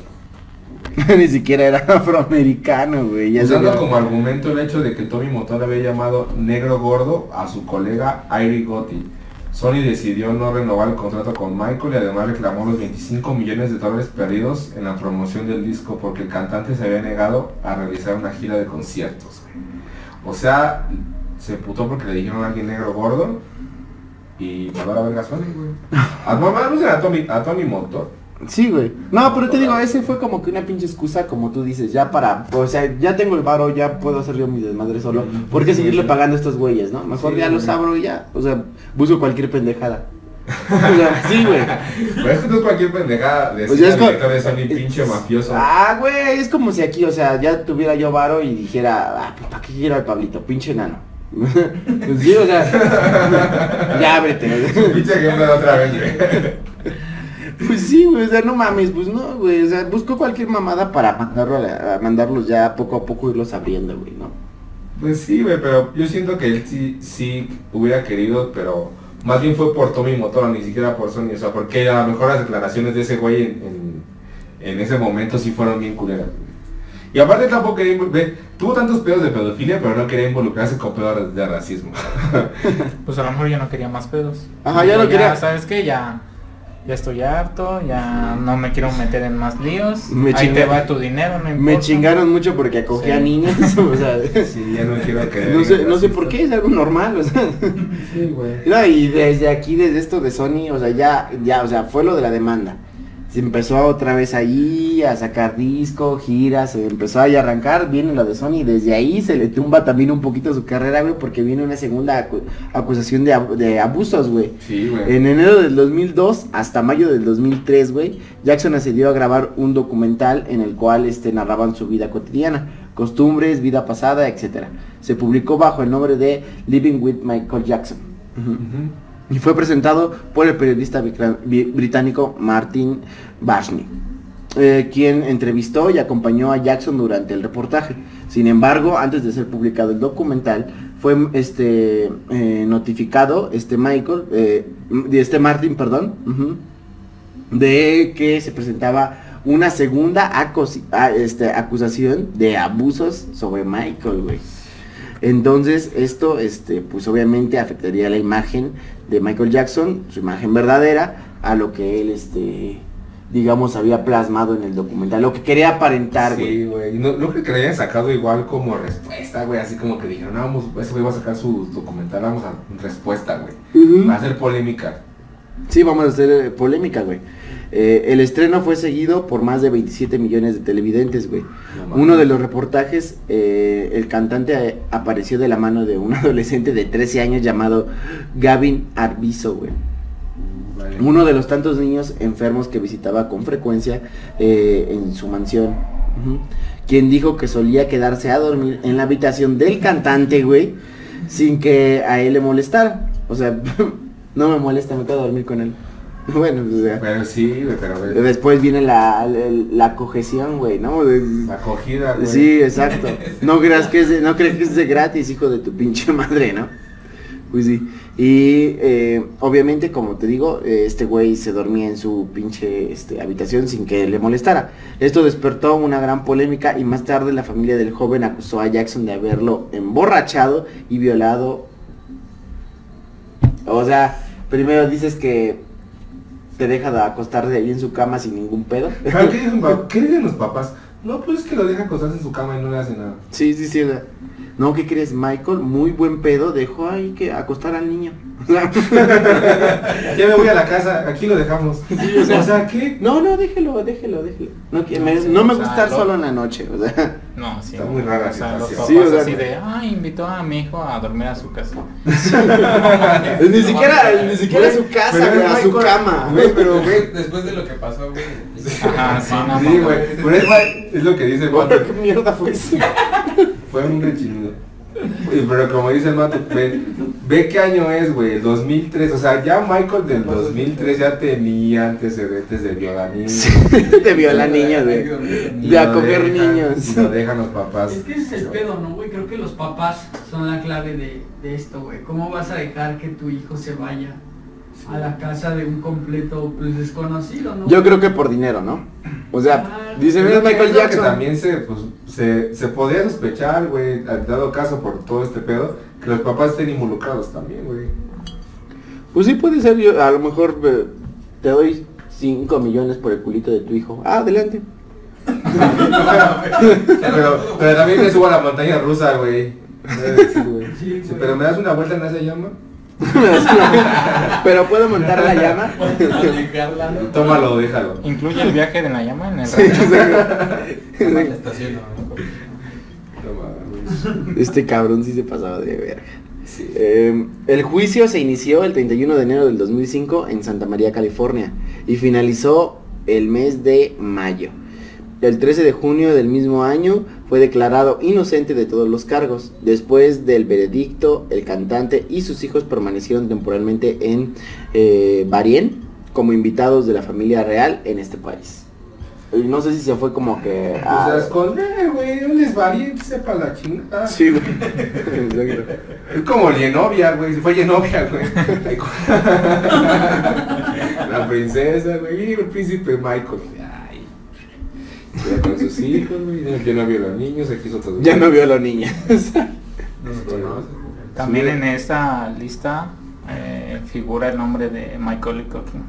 Ni siquiera era afroamericano, güey.
Usando
sería-
como argumento el hecho de que Tommy Motola había llamado negro gordo a su colega Irie Gotti. Sony decidió no renovar el contrato con Michael y además reclamó los 25 millones de dólares perdidos en la promoción del disco porque el cantante se había negado a realizar una gira de conciertos. O sea, se putó porque le dijeron a alguien negro gordo y mandó a la verga a Sony, güey. A, no, a Tommy, a Tommy Motor.
Sí, güey. No, pero te digo, ese fue como que una pinche excusa, como tú dices, ya para, o sea, ya tengo el varo, ya puedo hacer yo mi desmadre solo. ¿Por qué seguirle pagando a estos güeyes, no? Mejor
Sí,
ya los abro y ya. O sea, busco cualquier pendejada. O sea, sí, güey.
Pero es que no es cualquier pendejada decir
Pues ya es
al
co-
director de Sony pinche mafioso.
Ah, güey, es como si aquí, o sea, ya tuviera yo varo y dijera, ah, pues ¿para qué quiero al Pablito? Pinche enano. pues sí, o sea, ya ábrete.
Pinche de otra vez, güey.
Pues sí, güey, o sea, no mames, pues no, güey, o sea, busco cualquier mamada para mandarlo a mandarlos ya poco a poco irlos abriendo, güey, ¿no?
Pues sí, güey, pero yo siento que él sí, sí hubiera querido, pero más bien fue por Tommy Motola, ni siquiera por Sony. O sea, porque a lo mejor las declaraciones de ese güey en, en, en ese momento sí fueron bien culeras. güey. Y aparte tampoco quería tuvo tantos pedos de pedofilia, pero no quería involucrarse con pedos de racismo.
Pues a lo mejor ya no quería más pedos.
Ajá, ya no quería-
¿Sabes qué? Ya, ya estoy harto, ya no me quiero meter en más líos.
Me
Ahí te va tu dinero, no importa.
Me chingaron mucho porque acogía
Sí.
niños, o sea,
Sí, ya no quiero que...
no sé, no sé por qué, es algo normal, o sea.
Sí, güey.
No, y desde aquí, desde esto de Sony, o sea, ya, ya, o sea, fue lo de la demanda. Se empezó otra vez ahí a sacar disco, giras, se empezó ahí a arrancar, viene lo de Sony, y desde ahí se le tumba también un poquito su carrera, güey, porque viene una segunda acu- acusación de, ab- de abusos, güey.
Sí, güey.
En enero del 2002 hasta mayo del 2003, güey, Jackson accedió a grabar un documental en el cual este, narraban su vida cotidiana, costumbres, vida pasada, etc. Se publicó bajo el nombre de Living with Michael Jackson. Y fue presentado por el periodista británico Martin Bashney, eh, quien entrevistó y acompañó a Jackson durante el reportaje. Sin embargo, antes de ser publicado el documental, fue este eh, notificado este Michael, eh, este Martin, perdón, de que se presentaba una segunda este, acusación de abusos sobre Michael, güey. Entonces, esto, este, pues obviamente afectaría la imagen de Michael Jackson, su imagen verdadera, a lo que él, este, digamos, había plasmado en el documental, lo que quería aparentar, güey.
Sí, güey. No, no creo que le hayan sacado igual como respuesta, güey. Así como que dijeron, no, vamos, ese güey va a sacar su documental, vamos a respuesta, güey. Va a ser polémica.
Sí, vamos a hacer eh, polémica, güey. Eh, el estreno fue seguido por más de 27 millones de televidentes, güey.
No.
Uno de los reportajes, eh, el cantante eh, apareció de la mano de un adolescente de 13 años llamado Gavin Arbizo, güey.
Vale.
Uno de los tantos niños enfermos que visitaba con frecuencia eh, en su mansión. Quien dijo que solía quedarse a dormir en la habitación del cantante, güey, sin que a él le molestara. O sea, no me molesta, me quedo a dormir con él. Bueno, o sea,
Pero sí, güey, pero güey,
después viene la, la, la cojeción, güey, ¿no?
La acogida, güey.
Sí, exacto. No creas que es no creas que es de gratis, hijo de tu pinche madre, ¿no? Pues sí. Y eh, obviamente, como te digo, eh, este güey se dormía en su pinche este, habitación sin que le molestara. Esto despertó una gran polémica y más tarde la familia del joven acusó a Jackson de haberlo emborrachado y violado. O sea, primero dices que te deja de acostar de ahí en su cama sin ningún pedo.
Pero, ¿qué, dicen, pa- ¿Qué dicen los papás? No, pues es que lo deja acostarse en su cama y no le hace nada.
Sí, sí, sí. o sea, no, ¿qué crees? Michael, muy buen pedo, dejó ahí que acostar al niño.
Ya me voy a la casa, aquí lo dejamos.
o sea-
o sea, ¿qué?
no, no, déjelo, déjelo, déjelo. No, que- me-
Sí,
no me
o
gusta estar
lo-
solo en la noche, o sea.
No, sí.
Está muy rara
O sea, los papás
Sí, o sea,
así de, ay, invitó a mi hijo a dormir a su casa.
ni siquiera, ni siquiera a su casa, güey, a su
Michael-
cama.
Güey, pero güey,
Después de lo que pasó, güey.
Ajá, sí, no,
sí, güey. Es, es lo que dice el vato.
¿Qué mierda fue eso?
Fue un rechinido. Pero como dice el mato, ve, ve qué año es, güey, el 2003. O sea, ya Michael del 2003 ya tenía antecedentes de violanismo.
Te viola niños, güey. De acoger niños.
y lo dejan los papás.
Es que ese es el pedo, ¿no, güey? Creo que los papás son la clave de, de esto, güey. ¿Cómo vas a dejar que tu hijo se vaya a la casa de un completo pues, desconocido, no?
Yo creo que por dinero, ¿no? O sea,
Ah,
dice, mira Michael
lo que
Jackson.
también se, pues, se, se podría sospechar, güey, dado caso por todo este pedo, que los papás estén involucrados también, güey.
Pues sí puede ser, yo a lo mejor eh, te doy 5 millones por el culito de tu hijo. Ah, adelante.
pero, pero también me subo a la montaña rusa, güey. Sí, güey.
Sí,
Sí,
güey.
pero me das una vuelta en esa llama.
Pero puedo montar la llama.
Tómalo, déjalo.
Incluye el viaje de la llama en el
Sí,
rancho.
La estación, ¿no?
No mames.
Este cabrón sí se pasaba de verga.
Sí.
Eh, el juicio se inició el 31 de enero del 2005 en Santa María, California, y finalizó el mes de mayo. El 13 de junio del mismo año fue declarado inocente de todos los cargos. Después del veredicto, el cantante y sus hijos permanecieron temporalmente en eh, Bahrein como invitados de la familia real en este país. Y no sé si se fue como que...
Pues
a-
a esconder, güey, un desvaliente, sepa la chingada.
Sí, güey.
Es como Yenovia, güey, se fue Yenovia, güey. La princesa, güey, y el príncipe Michael. Ya con sus hijos, güey, ya no vio a los niños, aquí hizo todo.
Ya no vio a los niños.
No se conoce.
También en esta lista eh, figura el nombre de Michael Culkin,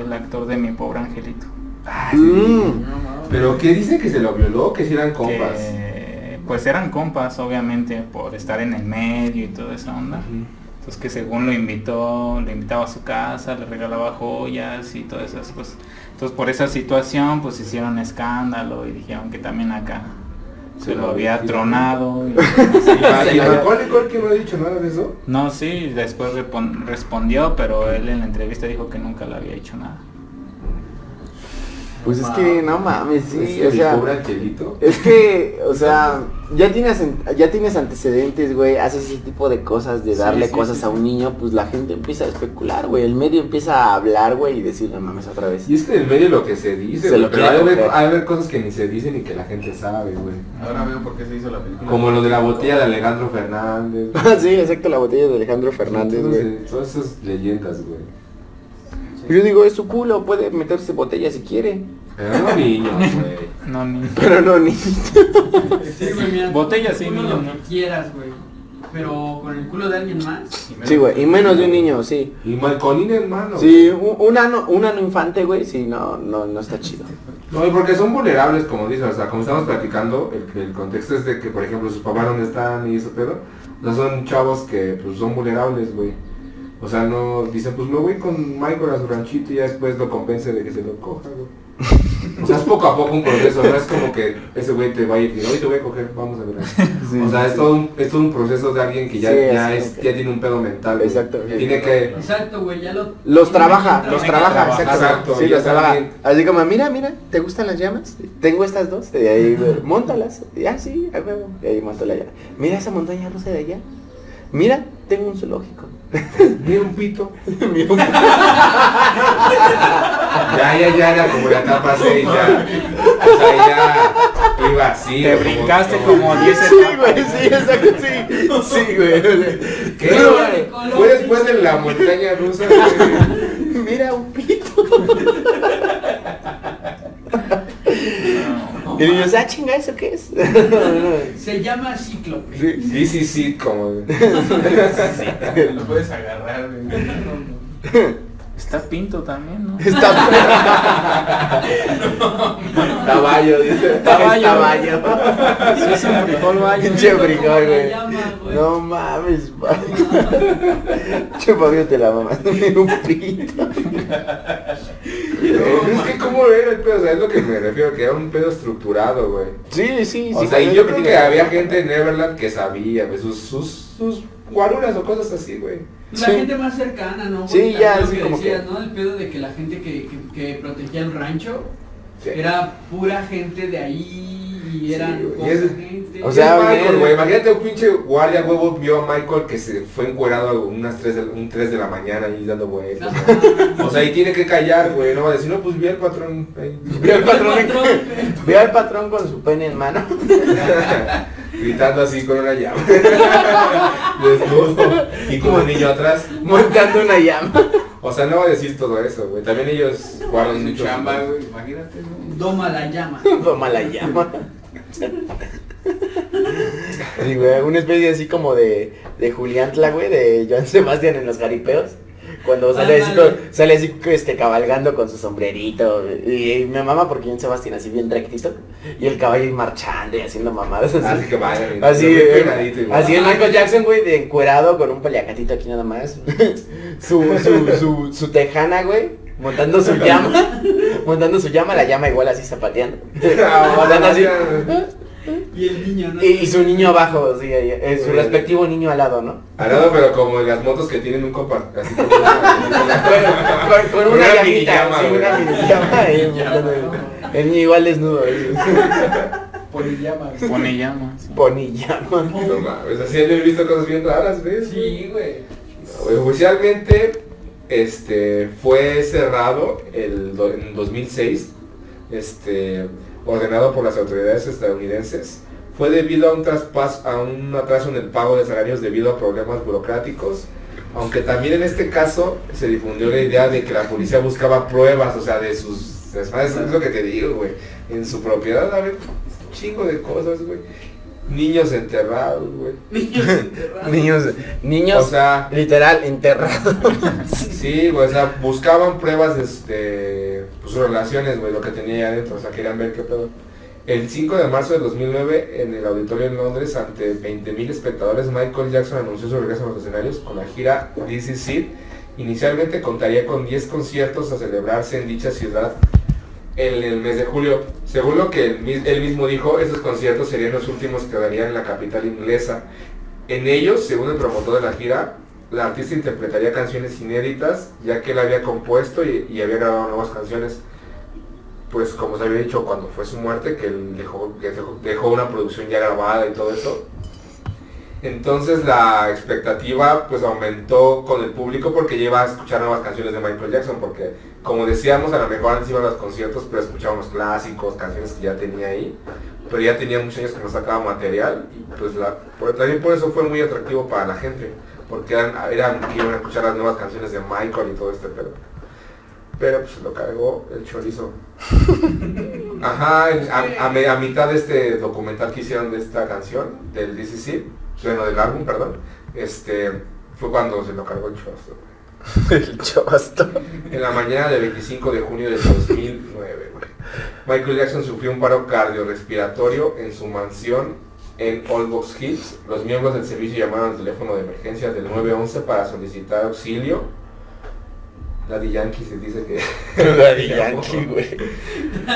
el actor de Mi Pobre Angelito.
Ah, sí.
Mm.
Pero ¿qué dicen que se lo violó? Que si eran compas.
Que, pues eran compas, obviamente, por estar en el medio y toda esa onda. Entonces que según lo invitó, le invitaba a su casa, le regalaba joyas y todas esas cosas. Entonces por esa situación pues hicieron escándalo y dijeron que también acá se,
Se
lo había tronado. y- sí,
¿Y Macaulay Culkin no ha dicho nada de eso?
no, sí, después respondió, pero él en la entrevista dijo que nunca le había hecho nada.
Pues es que no mames, sí,
Es que
o sea,
pobre angelito.
es que, o sea, ya tienes en- ya tienes antecedentes, güey, haces ese tipo de cosas de darle
sí,
cosas
sí,
a un niño, pues la gente empieza a especular, güey, el medio empieza a hablar, güey, y decir, no mames otra vez.
Y es que en el medio lo que se dice,
Se
güey,
lo
pero hay,
coger.
hay haber cosas que ni se dicen y que la gente sabe, güey.
Ahora veo por qué se hizo la película.
Como lo de la botella de Alejandro Fernández.
Ah, sí, exacto, la botella de Alejandro Fernández, güey.
Todas esas leyendas, güey.
Yo digo, es su culo, puede meterse botella si quiere,
Pero no niños, güey.
No, ni...
pero no ni.
Sí, güey, mira,
Botella sí, niño,
lo
no.
que quieras, güey. Pero con el culo de alguien más.
Sí, güey, y menos de un niño, sí.
Y Malconín, hermano.
Sí, un, un ano, un ano infante, güey, sí, no, no, no está chido.
No, y porque son vulnerables, como dices, o sea, como estamos platicando, el, el contexto es de que, por ejemplo, sus papás dónde están y eso pedo, o sea, son chavos que, pues, son vulnerables, güey. O sea, no, dicen, pues, me voy con Michael a su ranchito y ya después lo compense de que se lo coja, güey. O sea, es poco a poco un proceso, no es como que ese güey te va a ir y hoy te voy a coger, vamos a ver. o sea, es todo, un, es todo un proceso de alguien que ya,
Sí,
ya,
así
es, ya tiene un pedo mental. güey.
Exacto.
Tiene que...
Exacto, güey, ya lo.
Los trabaja, los trabaja, exacto.
Exacto,
Sí, los trabaja. Así como, mira, mira, ¿te gustan las llamas? Tengo estas dos. Y ahí, güey, móntalas. Ya, sí, a huevo. Y ahí monto la llama. Mira esa montaña rusa de allá. Mira, tengo un zoológico.
Mira un pito.
Mira un-
Ya, ya, ya era como la etapa 6, ya. O sea, ya iba así.
Te brincaste como 10
Sí, güey, sí, exacto, sí. Sí, güey.
¿Qué? Fue después de la montaña rusa.
Mira un pito. Y niños, ah, chinga, ¿eso qué es?
Se llama Cíclope.
Sí.
Sí, sí, sí, como.
Lo puedes agarrar, güey.
Está pinto también, ¿no?
Está Caballo, dice.
Caballo.
Caballo.
Sí, es un frijol bayo.
Pinche güey. No mames. Che, Fabio, te la mamas. Un pito.
Es que cómo era el pedo, o sea, es lo que me refiero, que era un pedo estructurado, güey.
Sí, sí,
O
sí.
sea, y yo
es
creo
que
había gente en Neverland que sabía, güey, sus, sus, sus guaruras o cosas así, güey.
La
Sí.
gente más cercana, ¿no?
Sí,
Porque
ya, así
que
como
decías,
que-
¿no? El pedo de que la gente que, que, que protegía el rancho
Sí.
era pura gente de ahí y eran
Sí, güey.
poca
Y es-
gente.
o sea,
Michael, güey, imagínate un pinche guardia huevo vio a Michael que se fue encuerado a unas 3 de, un 3 de la mañana ahí dando vueltas. ¿no? O sea, y tiene que callar, güey, no va a decir, no, pues vi al patrón.
Vio al patrón,
El patrón.
vio al patrón con su pene en mano.
Gritando así con una llama. Desnudo. Y como un niño atrás.
Montando una llama.
O sea, no va a decir todo eso, güey. También ellos guardan
Su
mucho.
chamba, güey, imagínate, güey.
Doma la llama.
Toma la llama. Sí, güey, una especie así como de, de Juliantla, güey, de Joan Sebastián en los jaripeos. Cuando sale así, con- sale así este, cabalgando con su sombrerito. Y, me mama porque Joan Sebastián así bien rectito. Y el caballo ahí marchando y haciendo mamadas así.
Así que
eh,
y
así el. Michael Jackson, güey, de encuerado con un paliacatito aquí nada más. su, su, su, su tejana, güey, montando su llama. montando su llama, la llama igual así zapateando. Montando así.
Y el niño, ¿no?
Y, y su niño abajo, sí, ahí, eh, su respectivo niño al lado, ¿no?
Al lado, pero como en las motos que tienen un compa. Así como
Con,
una-
con- con una,
una
llamita, sí, una el- el niño igual desnudo. ahí.
Polillama.
Pone llama. sí.
No mames, así yo he visto cosas bien raras, ¿ves?
Sí, güey.
No, güey, Oficialmente este, fue cerrado en 2006, este, ordenado por las autoridades estadounidenses. Fue debido a un traspaso, a un atraso en el pago de salarios debido a problemas burocráticos. Aunque también en este caso se difundió la idea de que la policía buscaba pruebas, o sea, de sus es lo que te digo, güey. En su propiedad había un chingo de cosas, güey. Niños enterrados, güey.
Niños enterrados.
Niños, niños,
O sea,
literal, enterrados.
Sí, güey, o sea, buscaban pruebas de, de, pues, sus relaciones, güey, lo que tenía ahí adentro, o sea, querían ver qué pedo. El 5 de marzo de 2009, en el auditorio en Londres, ante 20.000 espectadores, Michael Jackson anunció su regreso a los escenarios con la gira This Is It. Inicialmente contaría con 10 conciertos a celebrarse en dicha ciudad en el mes de julio. Según lo que él, mis- él mismo dijo, esos conciertos serían los últimos que darían en la capital inglesa. En ellos, según el promotor de la gira, la artista interpretaría canciones inéditas, ya que él había compuesto y, había grabado nuevas canciones. Pues como se había dicho cuando fue su muerte, que él dejó, que dejó, una producción ya grabada y todo eso. Entonces la expectativa pues aumentó con el público porque iba a escuchar nuevas canciones de Michael Jackson, porque como decíamos, a lo mejor antes iban a los conciertos, pero escuchábamos clásicos, canciones que ya tenía ahí, pero ya tenía muchos años que no sacaba material y pues la, por- también por eso fue muy atractivo para la gente, porque eran, iban a escuchar las nuevas canciones de Michael y todo este pedo. Pero pues lo cargó el chorizo. Ajá, a mitad de este documental que hicieron de esta canción, del DCC, bueno, del álbum, perdón, este, fue cuando se lo cargó el chorizo.
El chosto.
En la mañana del 25 de junio de 2009, güey. Michael Jackson sufrió un paro cardiorrespiratorio en su mansión en Old Box Hills. Los miembros del servicio llamaron al teléfono de emergencias del 911 para solicitar auxilio. Daddy Yankee se dice que...
La de Yankee, güey.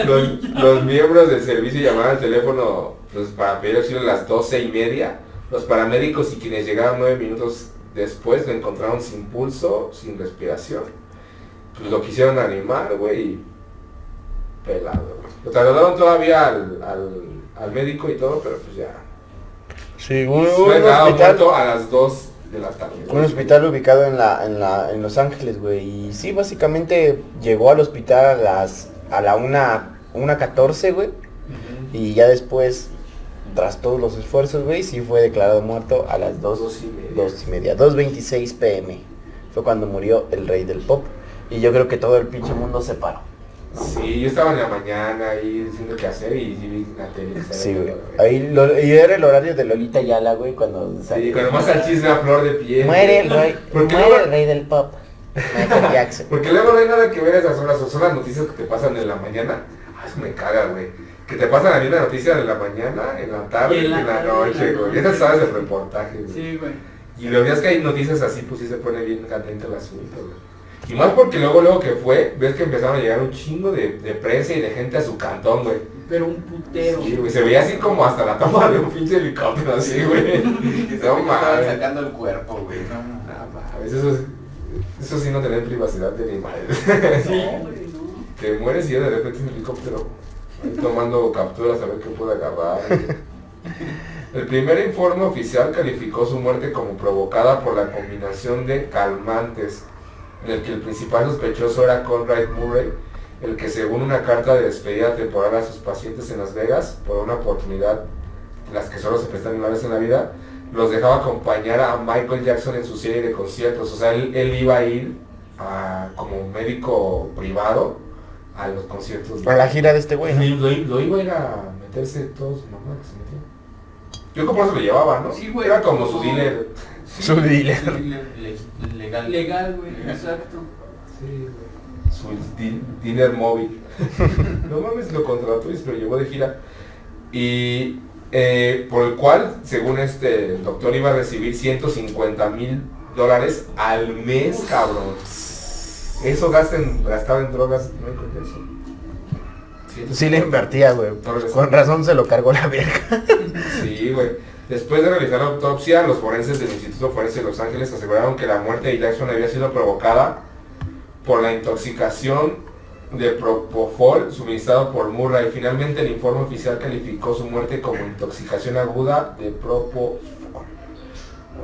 los, los miembros del servicio llamaron al teléfono pues, para pedir auxilio a las 12 y media. Los paramédicos y quienes llegaron nueve minutos después lo encontraron sin pulso, sin respiración. Pues lo quisieron animar, güey. y Pelado, güey. Lo trasladaron todavía al, al, al médico y todo, pero pues ya.
Sí, un, un hospital.
a las 2 de la tarde.
Un hospital ubicado en la, en la, en Los Ángeles, güey. Y sí, básicamente llegó al hospital a las, a la una, una 14, güey. Y ya después, tras todos los esfuerzos, güey, sí fue declarado muerto a las dos,
Dos y media.
dos y media, 2.26 pm. Fue cuando murió el rey del pop. Y yo creo que todo el pinche mundo se paró.
Sí, yo estaba en la mañana ahí diciendo qué hacer y sí vi la tele.
Sí, güey. Ahí lo- y era el horario de Lolita Yala, güey, cuando
Sí,
salió.
cuando más al chisme a flor de piel.
Muere el rey, muere
luego-
el rey del pop. Michael Jackson.
Porque luego no hay nada que ver esas horas, o son las noticias que te pasan en la mañana. Ah, eso me caga, güey. Que te pasan a mí una noticia de la mañana, en la tarde
Y en
en
la
la, noche,
la
güey. Esas sabes el reportaje, güey.
Sí, güey.
Y los días que hay noticias así, pues sí se pone bien caliente el asunto, güey. Y más porque luego, luego que fue, ves que empezaron a llegar un chingo de, de prensa y de gente a su cantón, güey.
Pero un putero.
Sí, güey, se veía así como hasta la toma de un pinche helicóptero, así, güey. No mames.
sacando el cuerpo, güey. No, no.
No mames, eso, es- eso sí no tener privacidad de animales.
Sí, güey, no.
Te mueres y ya de repente un helicóptero tomando capturas a ver qué puede agarrar. El primer informe oficial calificó su muerte como provocada por la combinación de calmantes, en el que el principal sospechoso era Conrad Murray, el que según una carta de despedida temporal a sus pacientes en Las Vegas, por una oportunidad, las que solo se prestan una vez en la vida, los dejaba acompañar a Michael Jackson en su serie de conciertos. O sea, él, él iba a ir a- como médico privado a los conciertos. de-
A la gira de este güey,
lo, lo iba a ir a meterse todos su mamá que se metió. Yo como eso lo llevaba, ¿no?
Sí, güey.
Era como su dealer.
Su dealer.
legal.
Legal, güey, exacto.
Sí, güey. Su di- dealer móvil. no mames, lo contrató y se lo llevó de gira. Y eh, por el cual, según este doctor, iba a recibir 150 mil dólares al mes, cabrón. Eso gasta en, gastaba en drogas, no con eso.
Sí le invertía, güey. Con razón se lo cargó la verga.
Sí, güey. Después de realizar la autopsia, los forenses del Instituto Forense de Los Ángeles aseguraron que la muerte de Jackson había sido provocada por la intoxicación de propofol suministrado por Murray. Finalmente, el informe oficial calificó su muerte como intoxicación aguda de propofol.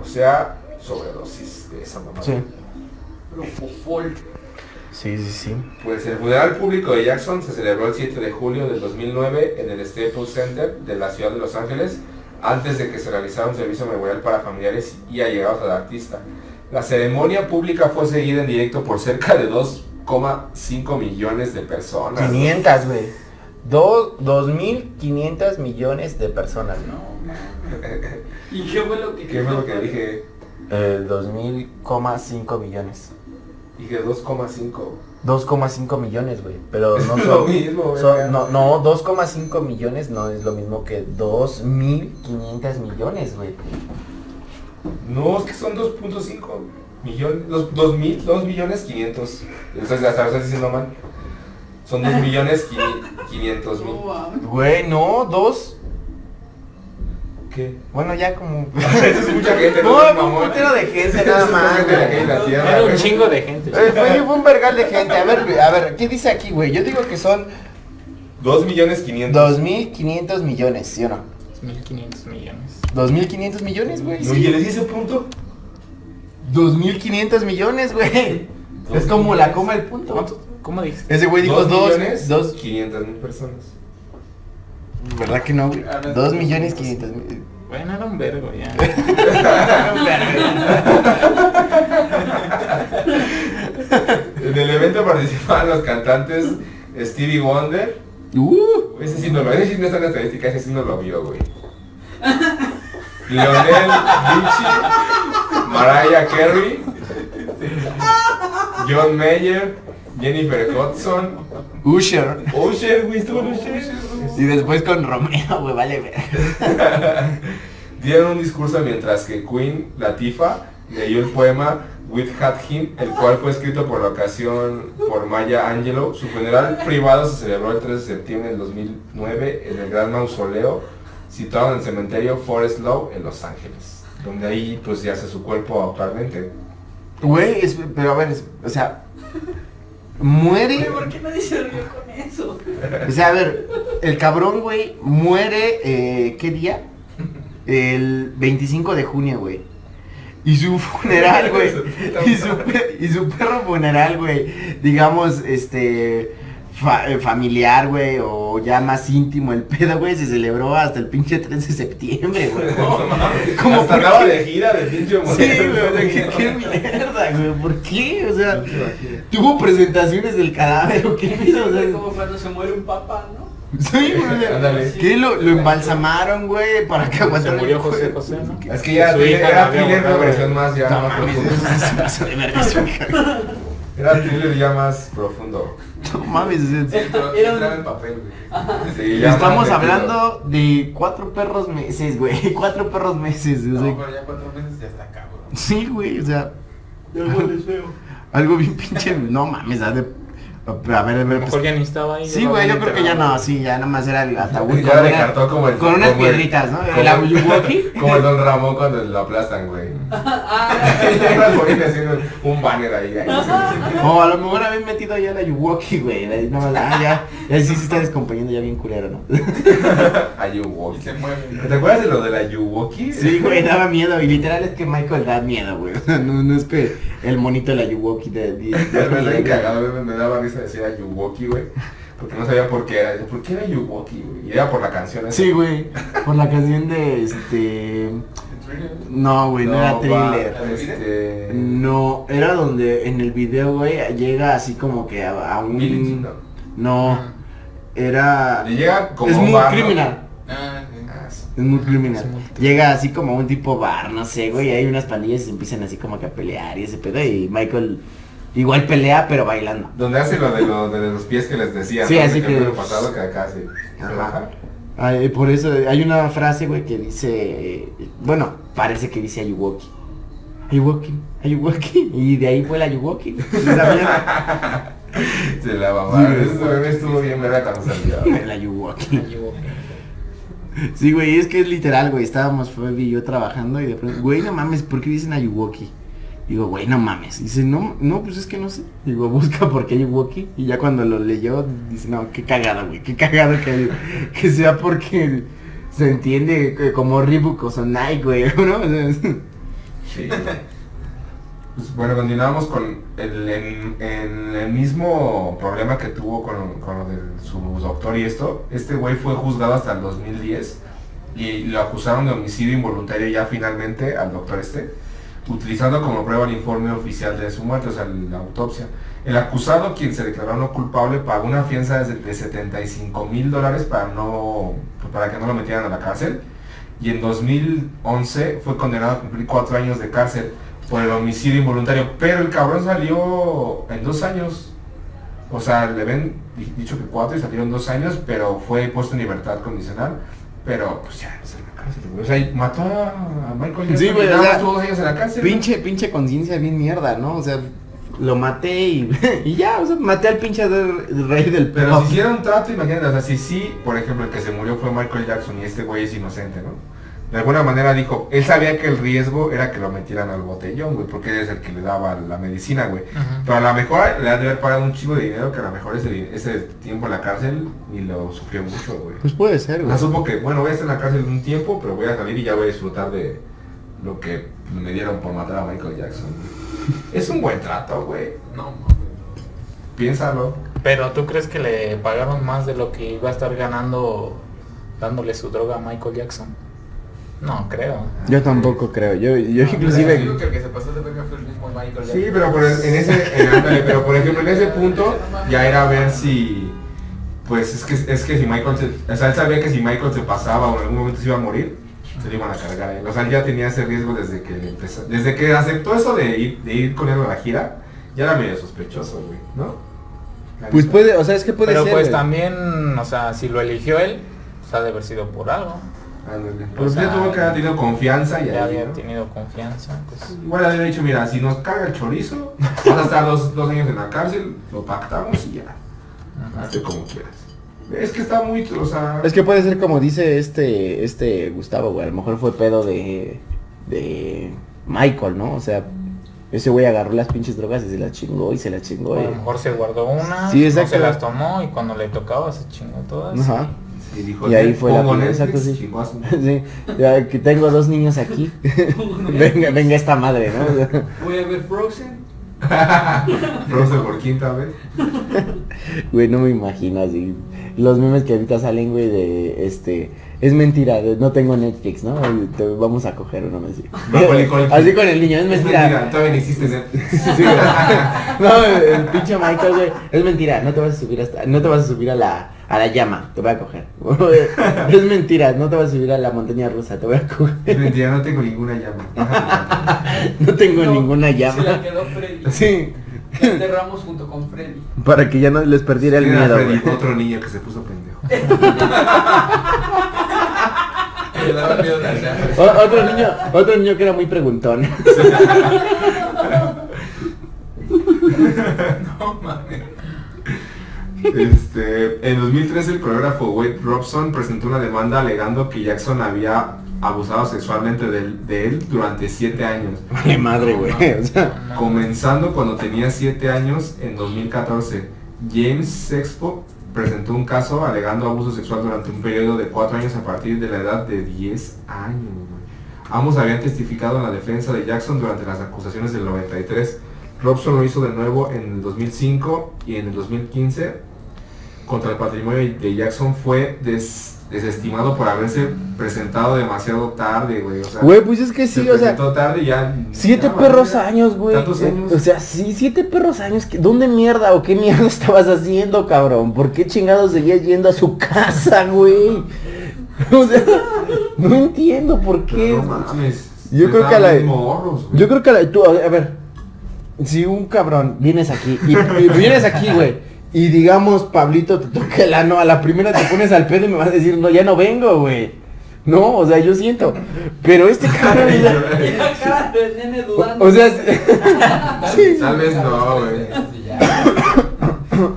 O sea, sobredosis de esa mamá.
Sí.
Propofol.
Sí, sí, sí.
Pues el funeral público de Jackson se celebró el 7 de julio del 2009 en el Staples Center de la ciudad de Los Ángeles, antes de que se realizara un servicio memorial para familiares y allegados al artista. La ceremonia pública fue seguida en directo por cerca de 2,5 millones de personas.
500, güey. Dos, 2.500 millones de personas, ¿no?
¿Y qué fue lo que
¿Qué fue lo que dije?
Eh, 2.000,5 millones.
Dije 2,5.
2,5 millones, güey. Pero no
Lo
son...
mismo,
son- no, no, 2,5 millones no es lo mismo que 2.500 millones, güey.
No, es que son 2.5 millones, 2, mil, 2 millones 500. Entonces hasta lo estás diciendo mal. Son 2 millones 500 mil.
Güey, no, dos.
¿Qué?
Bueno, ya como...
Eso es mucha gente,
No, fue un putero de gente nada más,
Era un chingo de gente.
Eh, Fue, fue un vergal de gente. A ver, a ver, ¿qué dice aquí, güey? Yo digo que son
2 millones 500.
2.500 millones, ¿sí o no?
1.500 millones.
2.500 millones, güey.
No,
sí.
¿y les hice punto?
2.500 millones, güey. Es como la coma el punto.
¿Cuánto? ¿Cómo dijiste?
Ese güey dijo
2
2
millones
dos,
500 mil personas.
¿Verdad que no, güey? 2 millones 500 mil.
Bueno, era un vergo ya.
En el evento participaban los cantantes Stevie Wonder.
Uh,
Ese sí no lo, ese sí no está en la estadística, ese sí no lo vio, güey. Lionel Richie, Mariah Carey, John Mayer, Jennifer Hudson,
Usher.
Usher, güey, estuvo en Usher.
Y después con Romeo, güey, vale ver.
Dieron un discurso mientras que Queen Latifah leyó el poema With Had Him, el cual fue escrito por la ocasión por Maya Angelou. Su funeral privado se celebró el 3 de septiembre del 2009 en el Gran Mausoleo, situado en el cementerio Forest Lawn en Los Ángeles, donde ahí pues yace su cuerpo actualmente.
Güey, pero a ver, es- o sea, muere.
Güey, ¿Por qué nadie se rió con eso?
O sea, a ver, el cabrón, güey, muere, eh, ¿qué día? El 25 de junio, güey. Y su funeral, güey. Y su, y su perro funeral, güey. Digamos, este. Fa- eh, familiar, güey, o ya más íntimo el pedo, güey, se celebró hasta el pinche 3 de septiembre, güey.
Como
por qué?
de gira de pinche
Sí, güey, ¿qué, qué mierda, güey, ¿por qué? O sea, tuvo presentaciones del cadáver, ¿o qué pedo? O sea,
como cuando se muere un papá, ¿no?
sí, güey. ¿qué? Lo, lo embalsamaron, güey, para que
Se murió José. José, ¿no?
Es que ya
Su
Thriller-
hija
era una versión más ya
No mames, de verga.
Era Thriller ya más profundo.
No mames,
Era-
Entraba en papel, güey. Sí,
Estamos hablando de cuatro perros meses, güey. Cuatro perros meses. o sea,
No, pero ya cuatro meses ya está cabrón.
sí, güey, o sea,
feo.
algo bien pinche. No mames, de. A ver, a ver,
A lo
pues,
ya ni estaba ahí.
Sí, güey, yo creo que ya no, sí, ya nomás era el ataúd.
Ya
con
como el-
unas
como
piedritas, ¿no?
como
El Ayuwoki.
Como el Don Ramón cuando lo aplastan, güey.
Ah,
haciendo un banner ahí. ahí.
O a lo mejor habían metido ya el Ayuwoki, güey. ahí nomás, ah, ya, ya sí se está descomponiendo ya bien culero, ¿no?
Ayuwoki.
Y se mueve.
¿Te acuerdas de lo del Ayuwoki?
Sí, güey, daba miedo. Y literal es que Michael da miedo, güey. No, no es que el monito del Ayuwoki de... de,
Ya me estoy cagado, güey, me daba risa decir Ayuwoki, güey. Porque no sabía por qué era. Decía, ¿Por qué era Ayuwoki, güey? Y era por la canción esa.
Sí, güey. Por la canción de este. No, güey, no, era
va,
thriller.
Este...
No, era donde en el video, güey, llega así como que a, a un.
¿no?
No, era.
Le llega como
es
un
muy
bar, ¿no?
criminal.
Ah, sí.
Ah, sí.
Es muy criminal. Llega así como a un tipo bar, no sé, güey. Hay unas pandillas y se empiezan así como que a pelear y ese pedo. Y Michael igual pelea, pero bailando.
Donde hace lo de, lo de los pies que les decía.
Sí,
¿no?
así que-
pasado que acá baja.
Ay, por eso hay una frase, güey, que dice, eh, bueno, parece que dice Ayuwoki. Ayuwoki, Ayuwoki. Y de ahí fue el Ayuwoki.
Se la mamaron.
Sí,
Ese bebé estuvo bien verga cuando salió.
El Ayuwoki. Sí, güey, es que es literal, güey. Estábamos Fabi y yo trabajando y de pronto, güey, no mames, ¿por qué dicen Ayuwoki? Digo, güey, no mames. Dice, no, no, pues es que no sé. Digo, busca por qué Ayuwoki. Y ya cuando lo leyó, dice, no, qué cagado, güey. Qué cagado que, que sea porque se entiende que como Reebok o Sonai, güey, ¿no? Sea,
Sí. Pues, bueno, continuamos con el, el mismo problema que tuvo con, con lo de su doctor y esto. Este güey fue juzgado hasta el 2010 y lo acusaron de homicidio involuntario ya finalmente al doctor este, utilizando como prueba el informe oficial de su muerte, o sea, la autopsia. El acusado, quien se declaró no culpable, pagó una fianza de, de 75 mil dólares para, no, para que no lo metieran a la cárcel y en 2011 fue condenado a cumplir cuatro años de cárcel por el homicidio involuntario, pero el cabrón salió en dos años. O sea, le ven di- dicho que cuatro y salieron dos años, pero fue puesto en libertad condicional. Pero pues ya, no la cárcel, güey. O sea, mató a Michael Jackson.
Sí, güey, o sea,
dos años en la cárcel.
pinche, pinche conciencia bien mierda, ¿no? O sea, lo maté y, y ya, o sea, maté al pinche del- rey del
Pero
pop.
si hicieron un trato, imagínate, o sea, si sí, por ejemplo, el que se murió fue Michael Jackson y este güey es inocente, ¿no? De alguna manera dijo, él sabía que el riesgo era que lo metieran al botellón, güey, porque él es el que le daba la medicina, güey. Pero a lo mejor le ha de haber pagado un chivo de dinero que a lo mejor ese, ese tiempo en la cárcel y lo sufrió mucho, güey.
Pues puede ser,
O
güey.
sea, supo que, bueno, voy a estar en la cárcel un tiempo, pero voy a salir y ya voy a disfrutar de lo que me dieron por matar a Michael Jackson. Es un buen trato, güey.
No, mames.
Piénsalo.
Pero tú crees que le pagaron más de lo que iba a estar ganando dándole su droga a Michael Jackson? No, creo.
Yo tampoco creo. Yo, yo inclusive...
que el que se pasó de verga fue el mismo Michael
Sí, pero por el- en ese, en- ándale, pero por ejemplo en ese punto ya era ver si, pues es que es que si Michael, se, o sea, él sabía que si Michael se pasaba o en algún momento se iba a morir, se le iban a cargar a él. O sea, él ya tenía ese riesgo desde que empezó, desde que aceptó eso de ir, de ir con él a la gira, ya era medio sospechoso, güey, ¿no? La
Pues puede, o sea, es que puede
Pero
ser.
pues
güey.
también, o sea, si lo eligió él, pues ha de haber sido por algo.
Ándale.
o
Pues ya tuvo que haber tenido confianza y
Ya había
¿no?
tenido confianza. Pues,
Igual había dicho, mira, si nos carga el chorizo, vas a estar dos, dos años en la cárcel, lo pactamos y ya. Hazte como quieras. Es que está muy, o sea...
Es que puede ser como dice este este Gustavo, güey. A lo mejor fue pedo de de Michael, ¿no? O sea, ese güey agarró las pinches drogas y se las chingó y se las chingó.
a
y-
lo mejor se guardó una,
Sí,
no se las tomó y cuando le tocaba se chingó todas.
Ajá.
Y dijo,
Y ahí fue la primera, exacto, sí. Sí, ya que tengo dos niños aquí. venga, venga esta madre, ¿no?
Voy a ver Frozen.
Frozen por quinta vez.
Güey, no me imagino así. Los memes que ahorita salen, güey, de este. Es mentira, de, no tengo Netflix, ¿no? Te vamos a coger uno así.
Culkin.
Así con el niño, es
Es
mentira.
mentira, todavía no existe Netflix.
Sí, no, el pinche Michael, güey. Es mentira, no te vas a subir hasta, no te vas a subir a la, a la llama, te voy a coger. es mentira, no te vas a subir a la montaña rusa, te voy a
Es
coger.
mentira, no tengo ninguna llama.
No tengo
No,
ninguna
Se la
llama.
quedó Freddy.
Sí.
La enterramos junto con Freddy.
Para que ya no les perdiera el miedo,
Freddy, otro niño que se puso pendejo.
O- otro niño, otro niño que era muy preguntón.
No mames.
Este, en 2013 el coreógrafo Wade Robson presentó una demanda alegando que Jackson había abusado sexualmente de, él- de él durante 7 años,
Vale madre, güey.
Comenzando cuando tenía 7 años en 2014. James Sexpo presentó un caso alegando abuso sexual durante un periodo de 4 años a partir de la edad de 10 años. Ambos habían testificado en la defensa de Jackson durante las acusaciones del 93. Robson lo hizo de nuevo en el 2005 y en el 2015 contra el patrimonio de Jackson fue des- desestimado por haberse presentado demasiado tarde, güey. O sea,
güey, pues es que
se
sí, o sea,
presentó tarde y ya.
siete
ya,
perros
ya,
años, güey.
Tantos años.
O sea, sí, siete perros años. ¿Dónde mierda o qué mierda estabas haciendo, cabrón? ¿Por qué chingados seguías yendo a su casa, güey? O sea, no entiendo por qué.
no mames.
Yo creo que a la-
morros.
Yo creo que a la- tú, a ver, a ver, si un cabrón vienes aquí y, y vienes aquí, güey, y digamos Pablito te toca el ano, a la primera te pones al pedo y me vas a decir, no, ya no vengo, güey. No, o sea, yo siento. Pero este cabrón.
Y la cara del nene dudando.
o sea, sí,
Tal vez no, güey.
Sí, ya.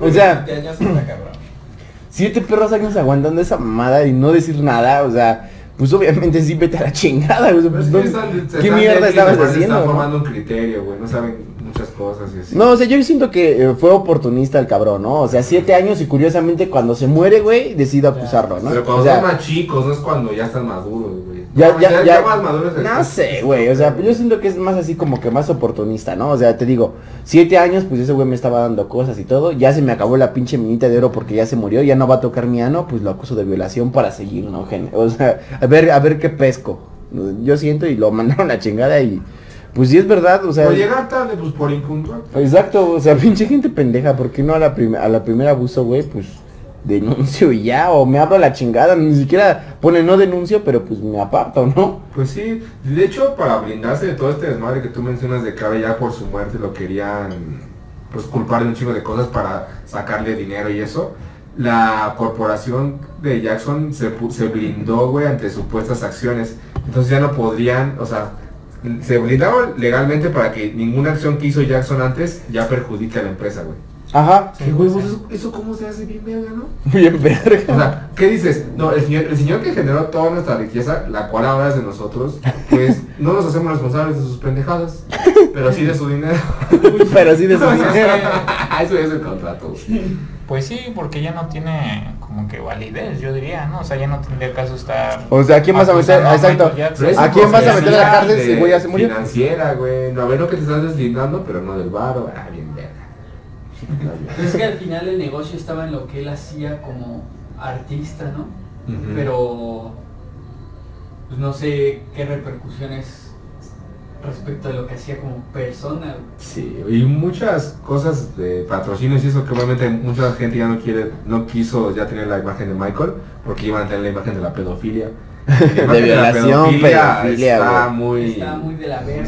o sea,
Siete
perros años aguantando esa mamada y no decir nada, o sea, pues obviamente sí vete a la chingada, güey. Pues,
están- se
¿Qué mierda estabas haciendo?
Están
no?
formando un criterio, güey. No saben muchas cosas y así.
No, o sea, yo siento que eh, fue oportunista el cabrón, ¿no? O sea, siete años y curiosamente cuando se muere, güey, decido acusarlo, ¿no?
Pero cuando
o sea,
son más chicos, no es cuando ya están maduros, güey.
ya,
No,
ya, ya,
más maduros.
no sé, güey, o sea, yo siento que es más así como que más oportunista, ¿no? O sea, te digo, siete años, pues ese güey me estaba dando cosas y todo, ya se me acabó la pinche minita de oro porque ya se murió, ya no va a tocar mi ano, pues lo acuso de violación para seguir, ¿no? O sea, a ver, a ver qué pesco. Yo siento y lo mandaron a chingada y, pues sí es verdad, o sea...
Por llegar tarde, pues por impuntual.
Exacto, o sea, pinche gente pendeja, ¿por qué no a la, a la primera abuso, güey? Pues denuncio y ya, o me abro a la chingada, ni siquiera pone no denuncio, pero pues me aparto, ¿no?
Pues sí, de hecho para blindarse de todo este desmadre que tú mencionas de que ya por su muerte lo querían pues culpar de un chingo de cosas para sacarle dinero y eso, la corporación de Jackson se, se blindó, güey, ante supuestas acciones. Entonces ya no podrían, o sea, se blindaron legalmente para que ninguna acción que hizo Jackson antes ya perjudique a la empresa, güey.
Ajá,
¿Qué huevos? ¿Eso, ¿Eso cómo se hace bien verga, no?
bien
O
verga.
sea, ¿qué dices? No, el señor, el señor que generó toda nuestra riqueza, la cual ahora es de nosotros, pues no nos hacemos responsables de sus pendejadas, pero sí de su dinero.
Pero sí de su dinero.
Eso es el contrato. güey.
Pues sí, porque ya no tiene como que validez, yo diría, ¿no? O sea, ya no tendría caso estar...
O sea, ¿a quién vas a meter? Exacto. ¿A quién vas a meter a la cárcel si güey ya se murió?
Financiera, güey. No, a ver lo que te estás deslindando, pero no del varo. Ah, bien verga.
Es que al final el negocio estaba en lo que él hacía como artista, ¿no? Pero pues no sé qué repercusiones respecto a lo que hacía como persona.
Sí, y muchas cosas de patrocinios y eso que obviamente mucha gente ya no quiere, no quiso ya tener la imagen de Michael porque iban a tener la imagen de la pedofilia. La imagen
De violación, pedofilia,
está
güey.
muy,
Está muy de la verga.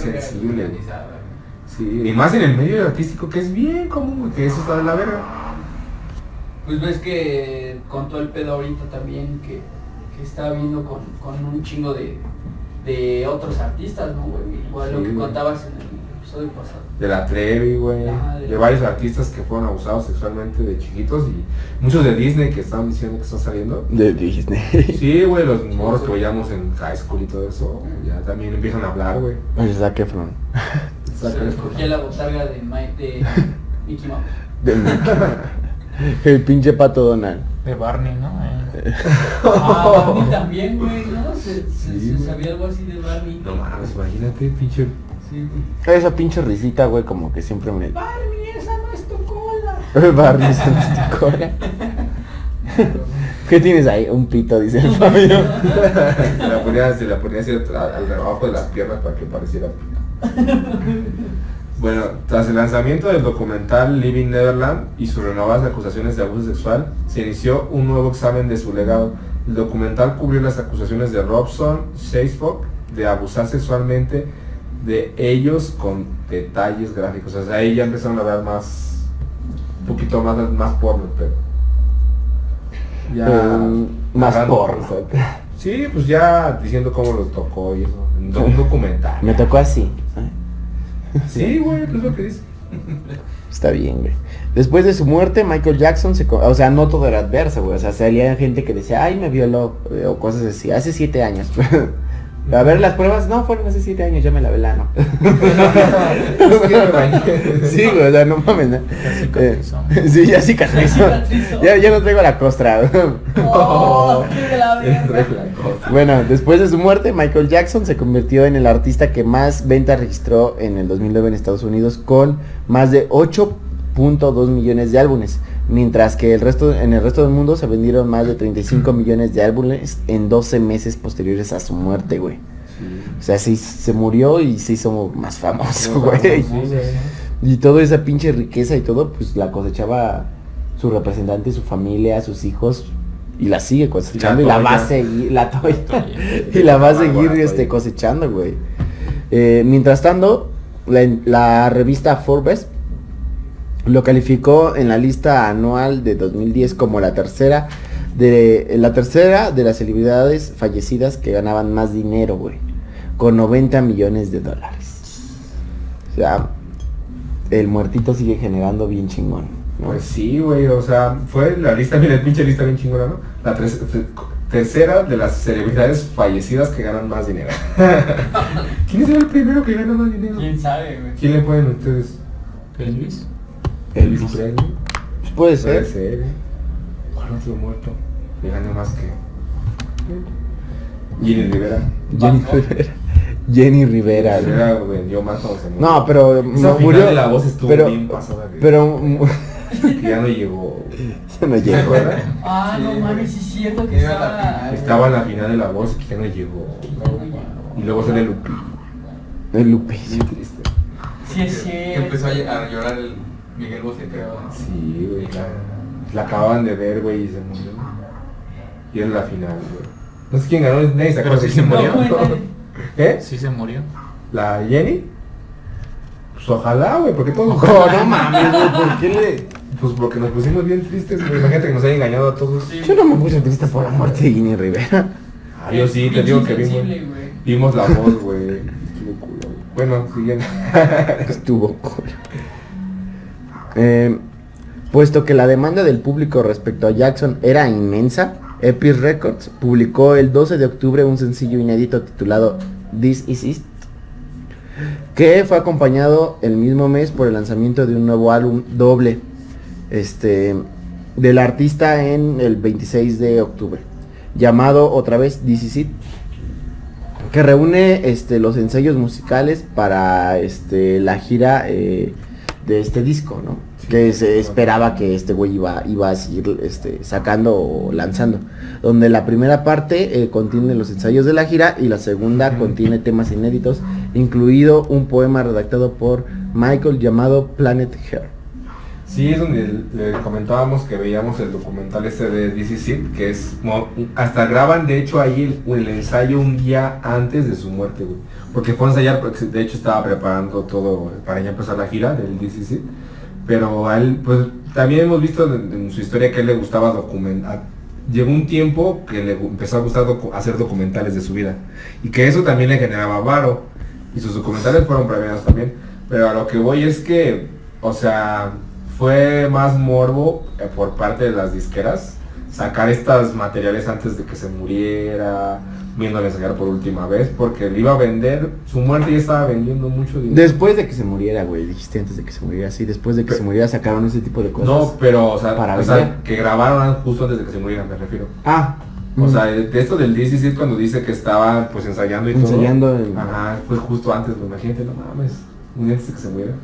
Sí, y más en el medio artístico que es bien común que eso está de la verga.
Pues ves que con todo el pedo ahorita también que, que está viendo con, con un chingo de, de otros artistas, ¿no, güey? Igual lo
Sí,
que
güey.
contabas en el episodio pasado.
De la Trevi, güey.
De-
De varios artistas que fueron abusados sexualmente de chiquitos y muchos de Disney que estaban diciendo que están saliendo.
De Disney.
Sí, güey, los morros que veíamos en high school y todo eso, ya también empiezan a hablar, güey.
Zac Efron.
Se les cogía la botarga de, Mike, de Mickey Mouse.
De- El pinche pato Donald.
De Barney, ¿no? Eh,
Ah, Barney también, güey, ¿no? Se, se-
Sí,
se
güey.
sabía algo así de Barney.
No mames, imagínate, pinche.
Sí, güey.
Esa pinche risita, güey, como que siempre me...
Barney, esa no es tu cola.
Barney se nos tocó. ¿Qué tienes ahí? Un pito, dice el Fabio.
Se la ponía, se la ponía así al, al- abajo de las piernas para que pareciera. Bueno, tras el lanzamiento del documental Living Neverland y sus renovadas acusaciones de abuso sexual, se inició un nuevo examen de su legado. El documental cubrió las acusaciones de Robson, Shaceford de abusar sexualmente de ellos con detalles gráficos. O sea, ahí ya empezaron a ver más, un poquito más, más porno, pero
Eh, más
narrando
porno.
Sí, pues ya diciendo cómo los tocó y eso. en Un documental.
Me tocó así.
Sí, güey, pues lo que dice.
Está bien, güey. Después de su muerte, Michael Jackson se... O sea, no todo era adverso, güey. O sea, salía gente que decía, ay, me violó. eh, O cosas así. Hace siete años. A ver las pruebas. No, fueron hace siete años. Ya me la velano. sí, güey. O sea, no mames. ¿no? Eh,
cicatrizó.
sí, ya cicatrizó.
Cicatrizó.
ya, ya no traigo la costra.
Oh.
Bueno, después de su muerte, Michael Jackson se convirtió en el artista que más ventas registró en el 2009 en Estados Unidos con más de 8.2 millones de álbumes, mientras que el resto, en el resto del mundo se vendieron más de 35 millones de álbumes en 12 meses posteriores a su muerte, güey. O sea, sí se murió y se hizo más famoso, güey. Y toda esa pinche riqueza y todo, pues la cosechaba su representante, su familia, sus hijos, y la sigue cosechando y la, va a seguir, la toya,
Toya.
y la va a seguir este, cosechando, güey. Eh, mientras tanto, la, la revista Forbes lo calificó en la lista anual de 2010 como la tercera de la tercera de las celebridades fallecidas que ganaban más dinero, güey, con 90 millones de dólares. O sea, el muertito sigue generando bien chingón. ¿no?
Pues sí, güey, o sea, fue la lista, mira, el pinche lista bien chingona, ¿no? La tercera de las celebridades fallecidas que ganan más dinero. ¿Quién es el primero que gana más dinero?
¿Quién sabe, güey?
¿Quién le ponen ustedes?
Elvis.
Elvis Presley.
Pues puede
Puede
ser.
ser. ¿Cuál otro muerto? Que gane más que. Jenny Rivera.
Jenny Rivera. Jenny Rivera. güey.
Rivera vendió más cuando se murió.
No, pero
Esa
murió.
de la voz estuvo
pero,
bien pasada. güey.
pero
Que ya no llegó.
me
¿Se
llegó.
Ah,
Sí,
no mames, sí es cierto que
Iba a la
estaba...
Estaba en la final de la voz y que ya no llegó. Y luego sale Lupi.
El
triste.
Sí es
Que
cierto.
empezó a ll- a llorar el Miguel Bosé, creo.
Sí, güey, la, la acababan de ver, güey, y se murió. Y era la final, güey. No sé quién ganó, nadie se
Pero
acuerda
sí se murió.
¿Eh?
Sí se murió.
¿La Jenny? Pues ojalá, güey, porque todos...
No mames, güey, ¿por qué le...?
Pues porque nos pusimos bien tristes, güey. Imagínate que nos haya engañado a todos.
Sí.
Yo no me puse triste por la muerte de Jenny Rivera.
Ah, yo sí, te digo que vimos, vimos la voz, güey. Estuvo culo, güey. Bueno, siguiente.
Estuvo cool. Eh, puesto que la demanda del público respecto a Jackson era inmensa, Epic Records publicó el 12 de octubre un sencillo inédito titulado This Is It, que fue acompañado el mismo mes por el lanzamiento de un nuevo álbum doble este, del artista en el 26 de octubre, llamado otra vez This Is It, que reúne este, los ensayos musicales para este, la gira eh, de este disco, ¿no? que se esperaba que este güey iba, iba a seguir este, sacando o lanzando. Donde la primera parte eh, contiene los ensayos de la gira y la segunda contiene temas inéditos, incluido un poema redactado por Michael llamado Planet Hair.
Sí, es donde le comentábamos que veíamos el documental este de DC que es hasta graban de hecho ahí el, ensayo un día antes de su muerte, güey. Porque fue ensayar, porque de hecho estaba preparando todo para ya empezar la gira del DC Pero a él, pues también hemos visto en, su historia que él le gustaba documentar. Llegó un tiempo que le empezó a gustar hacer documentales de su vida. Y que eso también le generaba varo. Y sus documentales fueron premiados también. Pero a lo que voy es que, o sea, fue más morbo eh, por parte de las disqueras sacar estos materiales antes de que se muriera, viéndole ensayar por última vez porque le iba a vender, su muerte ya estaba vendiendo mucho dinero.
Después de que se muriera, güey, dijiste antes de que se muriera, sí, después de que se muriera sacaron ese tipo de cosas.
no, pero, o sea,
Para
o sea, que grabaron justo antes de que se muriera, me refiero.
Ah,
O
mm,
sea, de esto del 16 cuando dice que estaba pues ensayando y
ensayando
todo.
en-
Ajá, fue justo antes, güey, imagínate, no mames, un antes de que se muriera.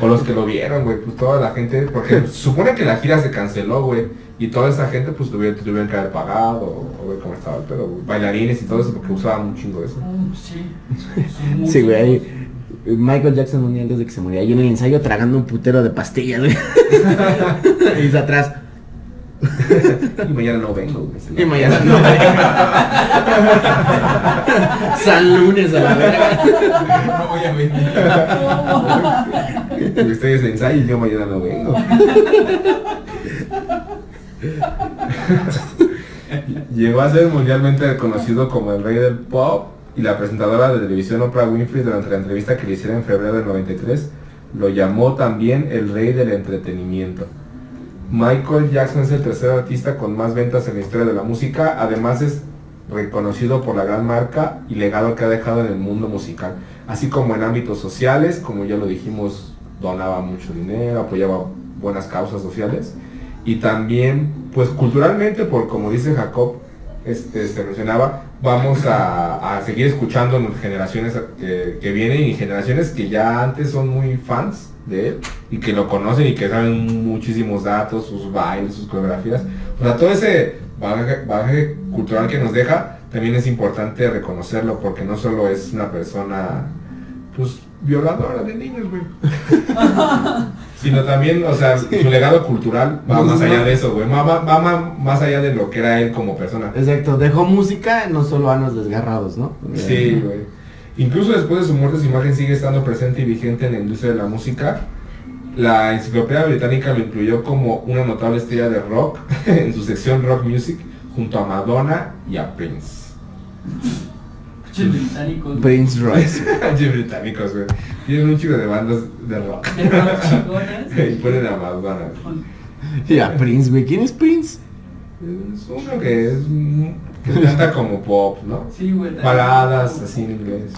O los que lo vieron, güey, pues toda la gente, porque supone que la gira se canceló, güey, y toda esa gente pues tuvieron, tuvieron que haber pagado, o, cómo estaba, pero bailarines y todo eso, porque usaban un chingo de eso.
Mm, Sí.
Sí, güey, ahí Michael Jackson un día antes de que se muriera, y en el ensayo tragando un putero de pastillas, güey. y dice atrás.
Y mañana no vengo.
Y mañana no. San lunes a la verga.
No voy a venir.
Ustedes ensayo y yo mañana no vengo. Llegó a ser mundialmente reconocido como el rey del pop y la presentadora de televisión Oprah Winfrey durante la entrevista que le hicieron en febrero del 93 lo llamó también el rey del entretenimiento. Michael Jackson es el tercer artista con más ventas en la historia de la música, además es reconocido por la gran marca y legado que ha dejado en el mundo musical, así como en ámbitos sociales, como ya lo dijimos, donaba mucho dinero, apoyaba buenas causas sociales. Y también, pues culturalmente, por como dice Jacob, este, se mencionaba, vamos a, seguir escuchando en generaciones que, que vienen y generaciones que ya antes son muy fans de él y que lo conocen y que saben muchísimos datos, sus bailes, sus coreografías. O sea, todo ese bagaje, bagaje cultural que nos deja, también es importante reconocerlo porque no solo es una persona, pues, violadora de niños, güey. Sino también, o sea, su legado cultural va más allá de eso, güey. Va, va- va más allá de lo que era él como persona.
Exacto, dejó música, no solo anos desgarrados, ¿no?
Sí, güey. Incluso después de su muerte, su imagen sigue estando presente y vigente en la industria de la música. La enciclopedia británica lo incluyó como una notable estrella de rock en su sección Rock Music junto a Madonna y a Prince.
Británicos.
Prince Royce.
Británicos, güey. Tienen un chico de bandas de rock.
De rock chingonas.
y ponen a Madonna.
y a Prince, güey. ¿Quién es Prince?
Es uno que es que canta como pop, ¿no?
Sí, güey.
Baladas así en inglés.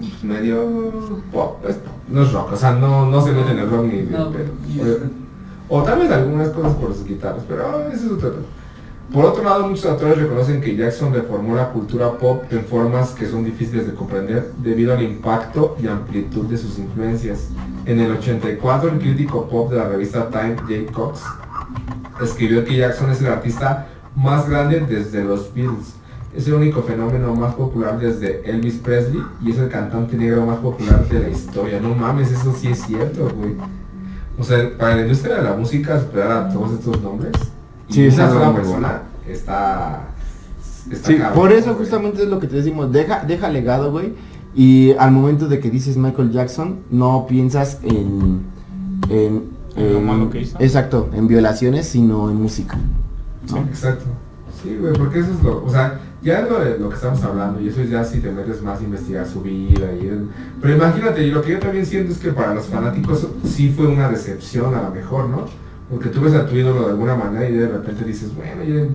Pues, Medio pop, es pop, no es rock, o sea, no, no se mete en el rock ni
No,
pedo.
y-
O, o tal vez algunas cosas por sus guitarras, pero eso es otro tema. Por otro lado, muchos autores reconocen que Jackson reformó la cultura pop en formas que son difíciles de comprender debido al impacto y amplitud de sus influencias. En el 84, el crítico pop de la revista Time, Jay Cox, escribió que Jackson es el artista más grande desde los Beatles. Es el único fenómeno más popular desde Elvis Presley y es el cantante negro más popular de la historia. No mames, eso sí es cierto, güey. O sea, para la industria de la música superar a todos estos nombres y
Sí,
una sola persona está, está
Sí,
cabrón,
por eso
güey.
justamente es lo que te decimos, deja, deja legado, güey. Y al momento de que dices Michael Jackson, no piensas en... en,
En lo
en-
malo que hizo.
Exacto, en violaciones, sino en música.
Exacto. Sí, güey, porque eso es lo, o sea, ya es lo, lo que estamos hablando y eso es ya si te metes más a investigar su vida y pero imagínate, y lo que yo también siento es que para los fanáticos sí fue una decepción a lo mejor, ¿no? Porque tú ves a tu ídolo de alguna manera y de repente dices, bueno, ya,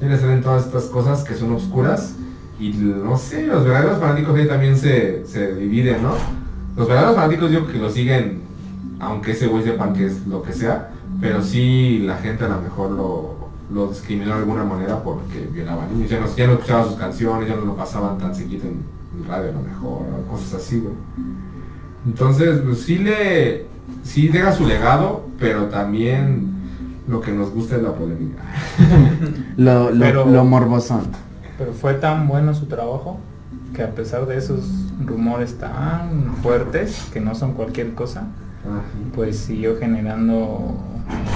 ya le salen todas estas cosas que son oscuras y no sé, los verdaderos fanáticos ahí también se, se dividen, ¿no? Los verdaderos fanáticos yo que lo siguen, aunque ese güey sepan que es lo que sea, pero sí la gente a lo mejor lo, lo discriminó de alguna manera porque violaba niños, ya no, ya no escuchaba sus canciones, ya no lo pasaban tan seguido en, en radio a lo mejor, o cosas así, güey. Entonces, pues sí le, sí deja su legado, pero también lo que nos gusta es la polémica.
Lo, lo,
Pero-
lo morbosón.
Pero fue tan bueno su trabajo que a pesar de esos rumores tan fuertes, que no son cualquier cosa, pues siguió generando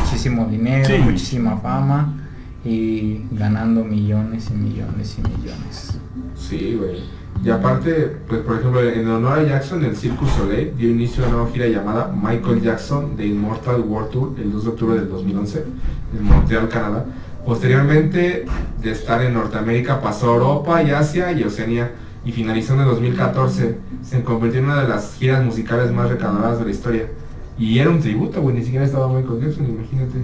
muchísimo dinero,
Sí.
muchísima fama y ganando millones y millones y millones.
Sí, güey. Y aparte, pues por ejemplo, en honor a Jackson, el Circus Soleil dio inicio a una gira llamada Michael Jackson The Immortal World Tour el 2 de octubre del 2011 en Montreal, Canadá. Posteriormente de estar en Norteamérica pasó a Europa y Asia y Oceanía y finalizó en el 2014. Se convirtió en una de las giras musicales más recaudadoras de la historia. Y era un tributo, güey, ni siquiera estaba Michael Jackson, imagínate.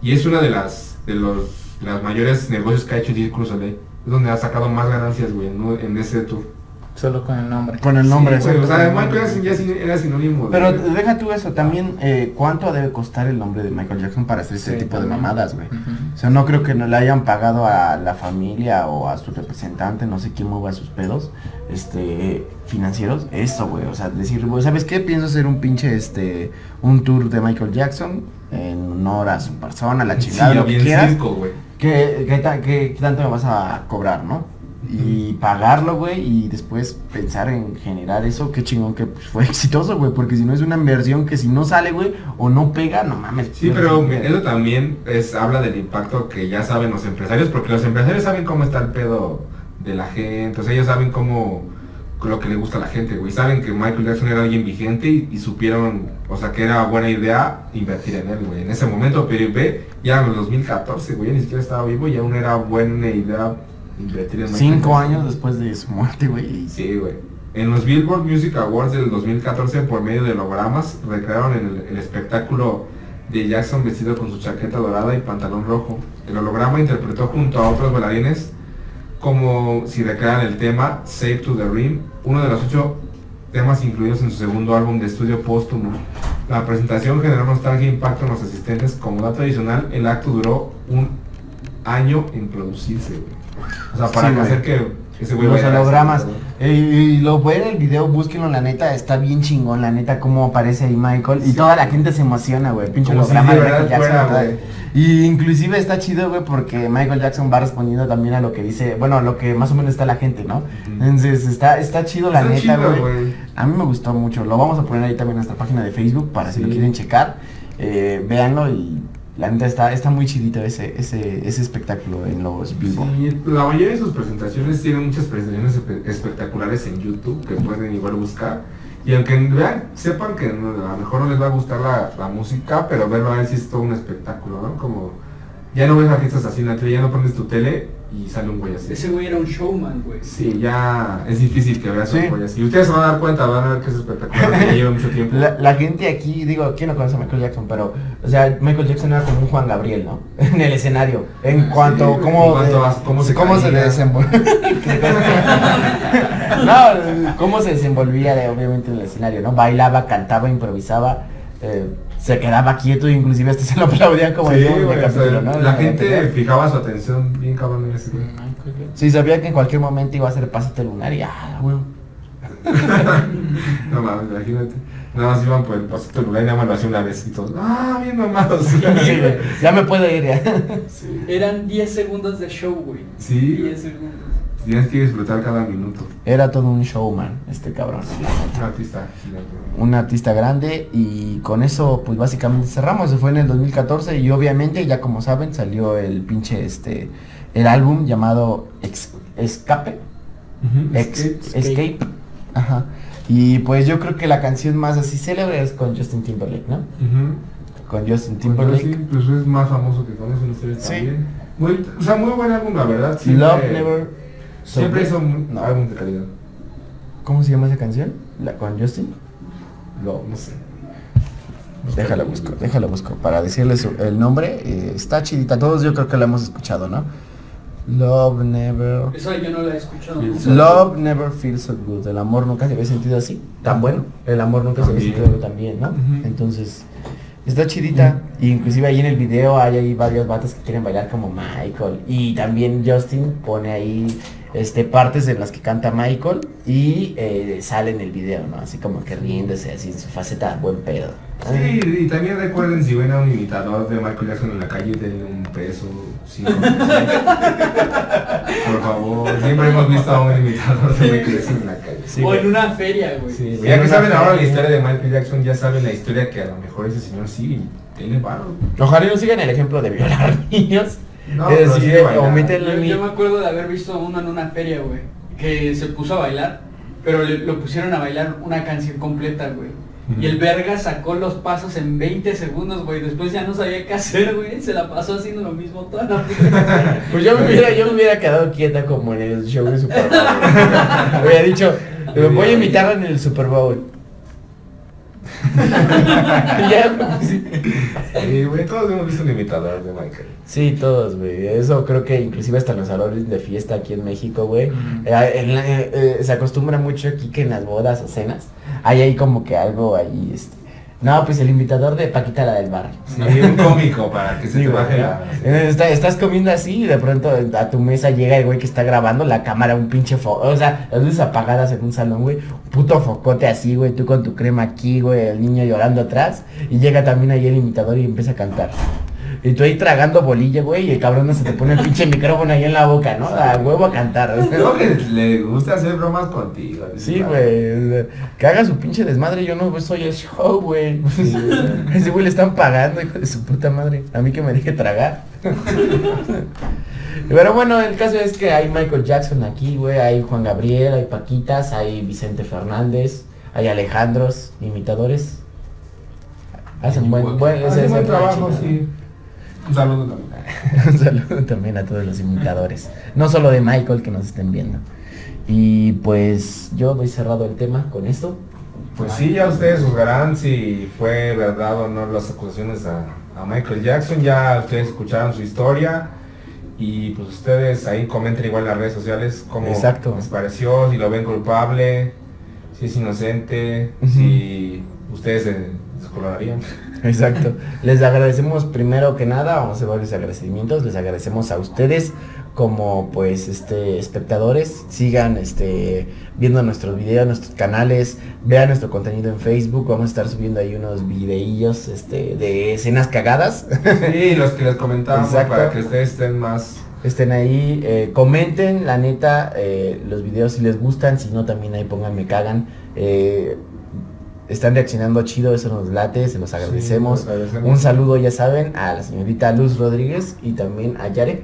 Y es una de las de los los mayores negocios que ha hecho du Soleil. Es donde ha sacado más ganancias, güey, en, en ese tour.
Solo con el nombre.
Con el nombre.
Sí, güey, o sea. Michael Jackson ya era sinónimo de-
Pero deja tú eso, también eh, cuánto debe costar el nombre de Michael Jackson para hacer ese
Sí,
tipo de mamadas, güey. O sea, no creo que no le hayan pagado a la familia o a su representante, no sé quién mueva sus pedos, este, financieros, eso, güey. O sea, decir, güey, ¿sabes qué? Pienso hacer un pinche, este, un tour de Michael Jackson en honor a su persona, la
Sí,
chingada, lo que quieras.
circo, güey.
¿Qué, qué, ta- qué- qué tanto me vas a cobrar, no? Y pagarlo, güey, y después pensar en generar eso, qué chingón que pues, fue exitoso, güey, porque si no es una inversión que si no sale, güey, o no pega, no mames.
Sí, pero eso también es, habla del impacto que ya saben los empresarios, porque los empresarios saben cómo está el pedo de la gente, o sea, ellos saben cómo lo que le gusta a la gente, güey. Saben que Michael Jackson era alguien vigente y, y supieron, o sea, que era buena idea invertir en él, güey. En ese momento, pero ve, ya en el 2014, güey, ni siquiera estaba vivo y aún era buena idea invertir en Michael
Cinco
Jackson.
años después de su muerte, güey.
Sí, güey. En los Billboard Music Awards del 2014, por medio de hologramas, recrearon el, el espectáculo de Jackson vestido con su chaqueta dorada y pantalón rojo. El holograma interpretó junto a otros bailarines como si recrearan el tema Save to the Rim, uno de los ocho temas incluidos en su segundo álbum de estudio póstumo. La presentación generó nostalgia e impacto en los asistentes. Como dato adicional, el acto duró un año en producirse, güey. O sea, para
Sí,
hacer que ese güey
Los hologramas. Eh, y lo ven en el video, búsquenlo, la neta, está bien chingón, la neta, cómo aparece ahí Michael. Y
Sí.
toda la gente se emociona, güey, pinche
Como si
holograma
de
de. Y inclusive está chido, güey, porque Michael Jackson va respondiendo también a lo que dice, bueno, a lo que más o menos está la gente, ¿no? Entonces está, está chido la
Está
neta, güey. A mí me gustó mucho. Lo vamos a poner ahí también en nuestra página de Facebook para si lo quieren checar. Eh, véanlo y la neta está, está muy chidito ese, ese, ese espectáculo en los Billboard.
Sí, la mayoría de sus presentaciones tienen muchas presentaciones espe- espectaculares en YouTube que pueden igual buscar. Y aunque vean, sepan que a lo mejor no les va a gustar la, la música, pero verlo a ver si es todo un espectáculo, ¿no? Como ya no ves a fiestas así en la tele, ya no pones tu tele y sale un güey así.
Ese güey era un showman, güey.
Sí, ya es difícil que veas
Sí.
un güey así. Ustedes se van a dar cuenta, van a ver que es espectacular, que lleva mucho tiempo.
La, la gente aquí, digo, ¿quién no conoce a Michael Jackson? Pero, o sea, Michael Jackson era como un Juan Gabriel, ¿no? En el escenario. En cuanto,
Sí,
cómo,
en cuanto
de-
a cómo se
cómo se desenvolvía. no, cómo se desenvolvía de, obviamente en el escenario, ¿no? Bailaba, cantaba, improvisaba, eh, se quedaba quieto, inclusive hasta se lo aplaudían como
Sí,
el
güey, o sea,
capítulo, ¿no?
la gente fijaba su atención bien cabrón en ese güey.
Sí, sabía que en cualquier momento iba a hacer pasito lunar y ah, güey.
No mames, imagínate. Nada más iban por el pasito lugar y nada más lo hacía una vez y todos. Ah, bien mamados.
Sí, güey, ya me puedo ir ya.
Sí.
Eran 10 segundos de show, güey.
Sí.
10 segundos.
Tienes que disfrutar cada minuto.
Era todo un showman, este cabrón.
Un artista gigante.
un artista grande y con eso pues básicamente cerramos, se fue en el 2014 y obviamente ya como saben salió el pinche este el álbum llamado Ex- Escape, Ex-
Escape.
Escape, ajá. Y pues yo creo que la canción más así célebre es con Justin Timberlake, ¿no? Con Justin
Pues
Timberlake.
sí, pues es más famoso que con eso ustedes
Sí.
también. Muy, o sea, muy buen álbum, la verdad. Siempre,
Love Never
Siempre hizo un
No.
álbum de calidad.
¿Cómo se llama esa canción? La con Justin.
No, no sé.
Déjala busco, déjala busco para decirles el nombre. eh, está chidita, todos yo creo que la hemos escuchado, ¿no? Love Never.
Eso yo no lo he escuchado.
Love never feels so good. El amor nunca se había sentido así, tan bueno. El amor nunca se había sentido tan bien, ¿no? Entonces, está chidita. Y inclusive ahí en el video hay ahí varios vatos que quieren bailar como Michael. Y también Justin pone ahí este partes en las que canta Michael y eh, sale en el video, ¿no? Así como que riéndose así en su faceta buen pedo.
Sí, y también recuerden si ven a un imitador de Michael Jackson en la calle, denle un peso, cinco. Por favor, siempre hemos visto a un imitador de Michael Jackson en la calle.
Sí,
o en una feria, güey.
Sí,
Sí,
ya que saben ahora la historia de Michael Jackson, ya saben la historia que a lo mejor ese señor sí tiene varo.
Ojalá y no sigan el ejemplo de violar niños.
No,
es
sí
omítenlo
Yo, me acuerdo de haber visto uno en una feria, güey, que se puso a bailar, pero le- lo pusieron a bailar una canción completa, güey. Y el verga sacó los pasos en 20 segundos, güey. Después ya no sabía qué hacer, güey. Se la pasó haciendo lo mismo toda la vida.
Pues yo me hubiera, yo me hubiera quedado quieta como en el show de Super Bowl. Hubiera dicho, voy a imitarla en el Super Bowl. Sí.
Güey, todos hemos visto un imitador de Michael.
Sí, todos, güey. Eso creo que inclusive hasta en los salones de fiesta aquí en México, güey. Eh, eh, eh, se acostumbra mucho aquí que en las bodas o cenas hay ahí como que algo ahí, este... No, pues el imitador de Paquita la del barrio.
Sí, un cómico para que se te baje la...
Eh, está- estás comiendo así y de pronto a tu mesa llega el güey que está grabando la cámara, un pinche foco, o sea, las luces apagadas en un salón, güey, un puto focote así, güey, tú con tu crema aquí, güey, el niño llorando atrás. Y llega también ahí el imitador y empieza a cantar. Y tú ahí tragando bolilla, güey, y el cabrón no se te pone el pinche micrófono ahí en la boca, ¿no? A huevo a cantar.
Creo que le gusta hacer bromas contigo.
Sí, güey. Que haga su pinche desmadre, yo no soy el show, güey. Ese güey le están pagando, hijo de su puta madre. A mí que me deje tragar. Pero bueno, el caso es que hay Michael Jackson aquí, güey. Hay Juan Gabriel, hay Paquitas, hay Vicente Fernández, hay Alejandros, imitadores. Hacen buen, buen, ese-
Hace
ese
buen trabajo, sí. Un saludo también.
Un saludo también a todos los imitadores. No solo de Michael que nos estén viendo. Y pues yo doy cerrado el tema con esto.
Pues sí, ya ustedes juzgarán si fue verdad o no las acusaciones a, a Michael Jackson. Ya ustedes escucharon su historia. Y pues ustedes ahí comenten igual en las redes sociales cómo
Exacto.
les pareció, si lo ven culpable, si es inocente, si ustedes se descolorarían.
Exacto. Les agradecemos primero que nada, vamos a hacer varios agradecimientos. Les agradecemos a ustedes como pues este espectadores. Sigan este viendo nuestros videos, nuestros canales, vean nuestro contenido en Facebook. Vamos a estar subiendo ahí unos videillos este de escenas cagadas.
Sí, los que les comentamos
Exacto.
para que ustedes estén más...
Estén ahí, eh, comenten, la neta, eh, los videos si les gustan, si no también ahí pongan me cagan. Eh, están reaccionando chido, eso nos late, se los agradecemos.
Sí, les agradecemos.
Un saludo, ya saben, a la señorita Luz Rodríguez y también a Yare.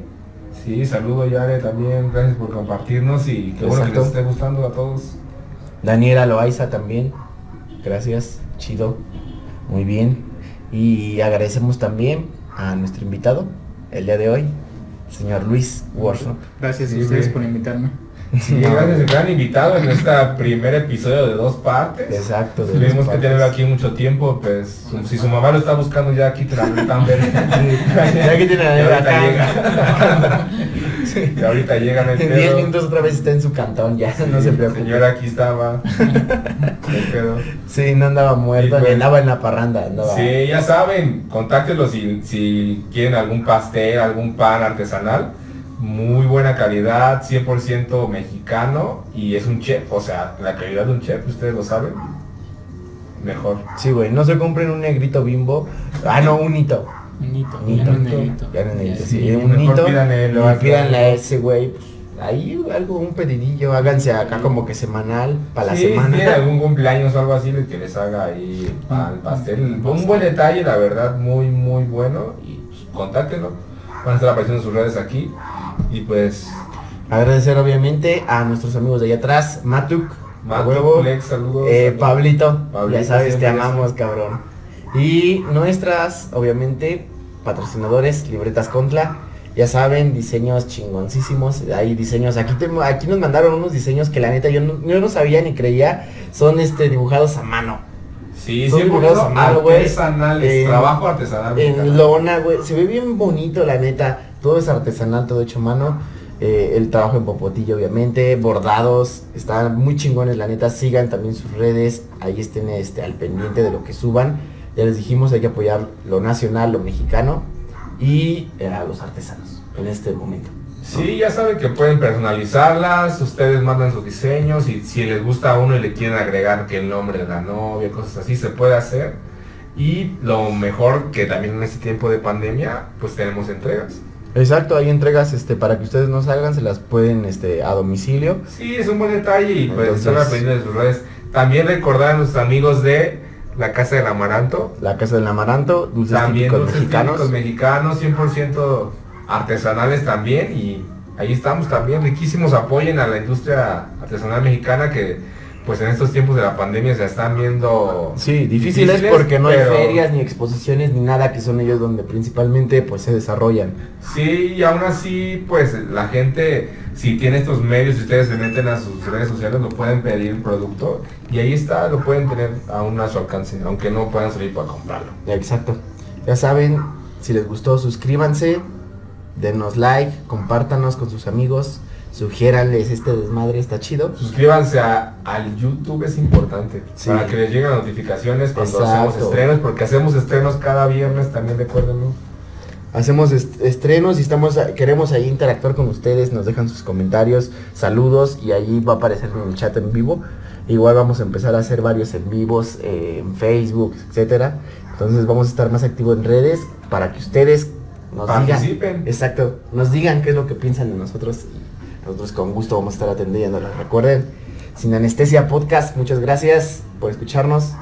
Sí, saludo Yare también, gracias por compartirnos y qué bueno que les esté gustando a todos.
Daniela Loaiza también. Gracias, chido. Muy bien. Y agradecemos también a nuestro invitado el día de hoy, señor Luis Workshop.
Gracias a ustedes por invitarme.
Sí, gracias, el gran invitado en este primer episodio de dos partes.
Exacto.
Tuvimos que tenerlo aquí mucho tiempo, pues si su mamá lo está buscando ya aquí te la están ver.
Ya que tiene la
ahorita llega. Y ahorita llega en el
En 10
pedo.
minutos otra vez está en su cantón, ya, no se preocupe.
Señora aquí estaba.
Sí, no andaba muerto,
Sí,
ni
pues.
andaba en la parranda, andaba.
Sí, ya saben, contáctenlos si, si quieren algún pastel, algún pan artesanal. Muy buena calidad, 100% mexicano y es un chef, o sea, la calidad de un chef, ustedes lo saben. Mejor.
Sí, güey, no se compren un negrito bimbo. Ah, no, un hito.
Un hito, ya no negrito.
Ya no es negrito,
Ya
sí,
es
un
mejor
hito.
pídanle,
a ese güey, pues, ahí algo, un pedidillo, háganse acá como que semanal, para la
Sí, Si tienen
semana.
algún cumpleaños o algo así, que les haga ahí el pastel. Un buen detalle, la verdad, muy, muy bueno. Y pues, contáctenlo. Van a estar apareciendo en sus redes aquí. Y pues,
Agradecer obviamente a nuestros amigos de allá atrás, Matuk,
Mato,
huevo,
saludos.
eh,
Saludos.
Pablito,
Pablito,
ya sabes, te amamos, cabrón. Y nuestras, obviamente, patrocinadores, Libretas Contla, ya saben, diseños chingoncísimos, hay diseños, aquí, te- aquí nos mandaron unos diseños que la neta yo no, yo no sabía ni creía, son este dibujados a mano.
Sí, sí, artesanales, trabajo artesanal.
En lona, güey, se ve bien bonito, la neta, todo es artesanal, todo hecho a mano. eh, el trabajo en popotillo, obviamente, bordados, están muy chingones, la neta, sigan también sus redes, ahí estén este, al pendiente de lo que suban. Ya les dijimos, hay que apoyar lo nacional, lo mexicano y eh, a los artesanos en este momento.
Sí, ya saben que pueden personalizarlas, ustedes mandan sus diseños y si les gusta a uno y le quieren agregar que el nombre de la novia, cosas así, se puede hacer. Y lo mejor que también en este tiempo de pandemia, pues tenemos entregas.
Exacto, hay entregas este, para que ustedes no salgan, se las pueden este, a domicilio.
Sí, es un buen detalle y pues
Entonces-
están aprendiendo de sus redes. También recordar a nuestros amigos de la Casa del Amaranto,
La Casa del Amaranto, dulces
también
típicos
dulces
mexicanos.
mexicanos, 100% artesanales también y ahí estamos también, riquísimos, apoyen a la industria artesanal mexicana que pues en estos tiempos de la pandemia se están viendo
Sí, difíciles porque no
pero-
hay ferias ni exposiciones ni nada que son ellos donde principalmente pues se desarrollan.
Sí, y aún así, pues la gente, si tiene estos medios, si ustedes se meten a sus redes sociales, lo pueden pedir producto y ahí está, lo pueden tener aún a su alcance, aunque no puedan salir para comprarlo.
Exacto. Ya saben, si les gustó, suscríbanse, denos like, compártanos con sus amigos, sugiéranles este desmadre, está chido.
Suscríbanse a- al YouTube, es importante,
Sí.
para que les lleguen notificaciones cuando hacemos estrenos, porque hacemos estrenos cada viernes también, recuérdenlo.
Hacemos est- estrenos y estamos queremos ahí interactuar con ustedes, nos dejan sus comentarios, saludos y ahí va a aparecer en el chat en vivo. Igual vamos a empezar a hacer varios en vivos eh, en Facebook, etcétera. Entonces vamos a estar más activos en redes para que ustedes nos digan,
Participen.
exacto, nos digan qué es lo que piensan de nosotros y nosotros con gusto vamos a estar atendiéndolos. Recuerden, sin anestesia podcast, muchas gracias por escucharnos.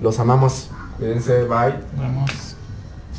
Los amamos.
Cuídense, bye.
Vamos.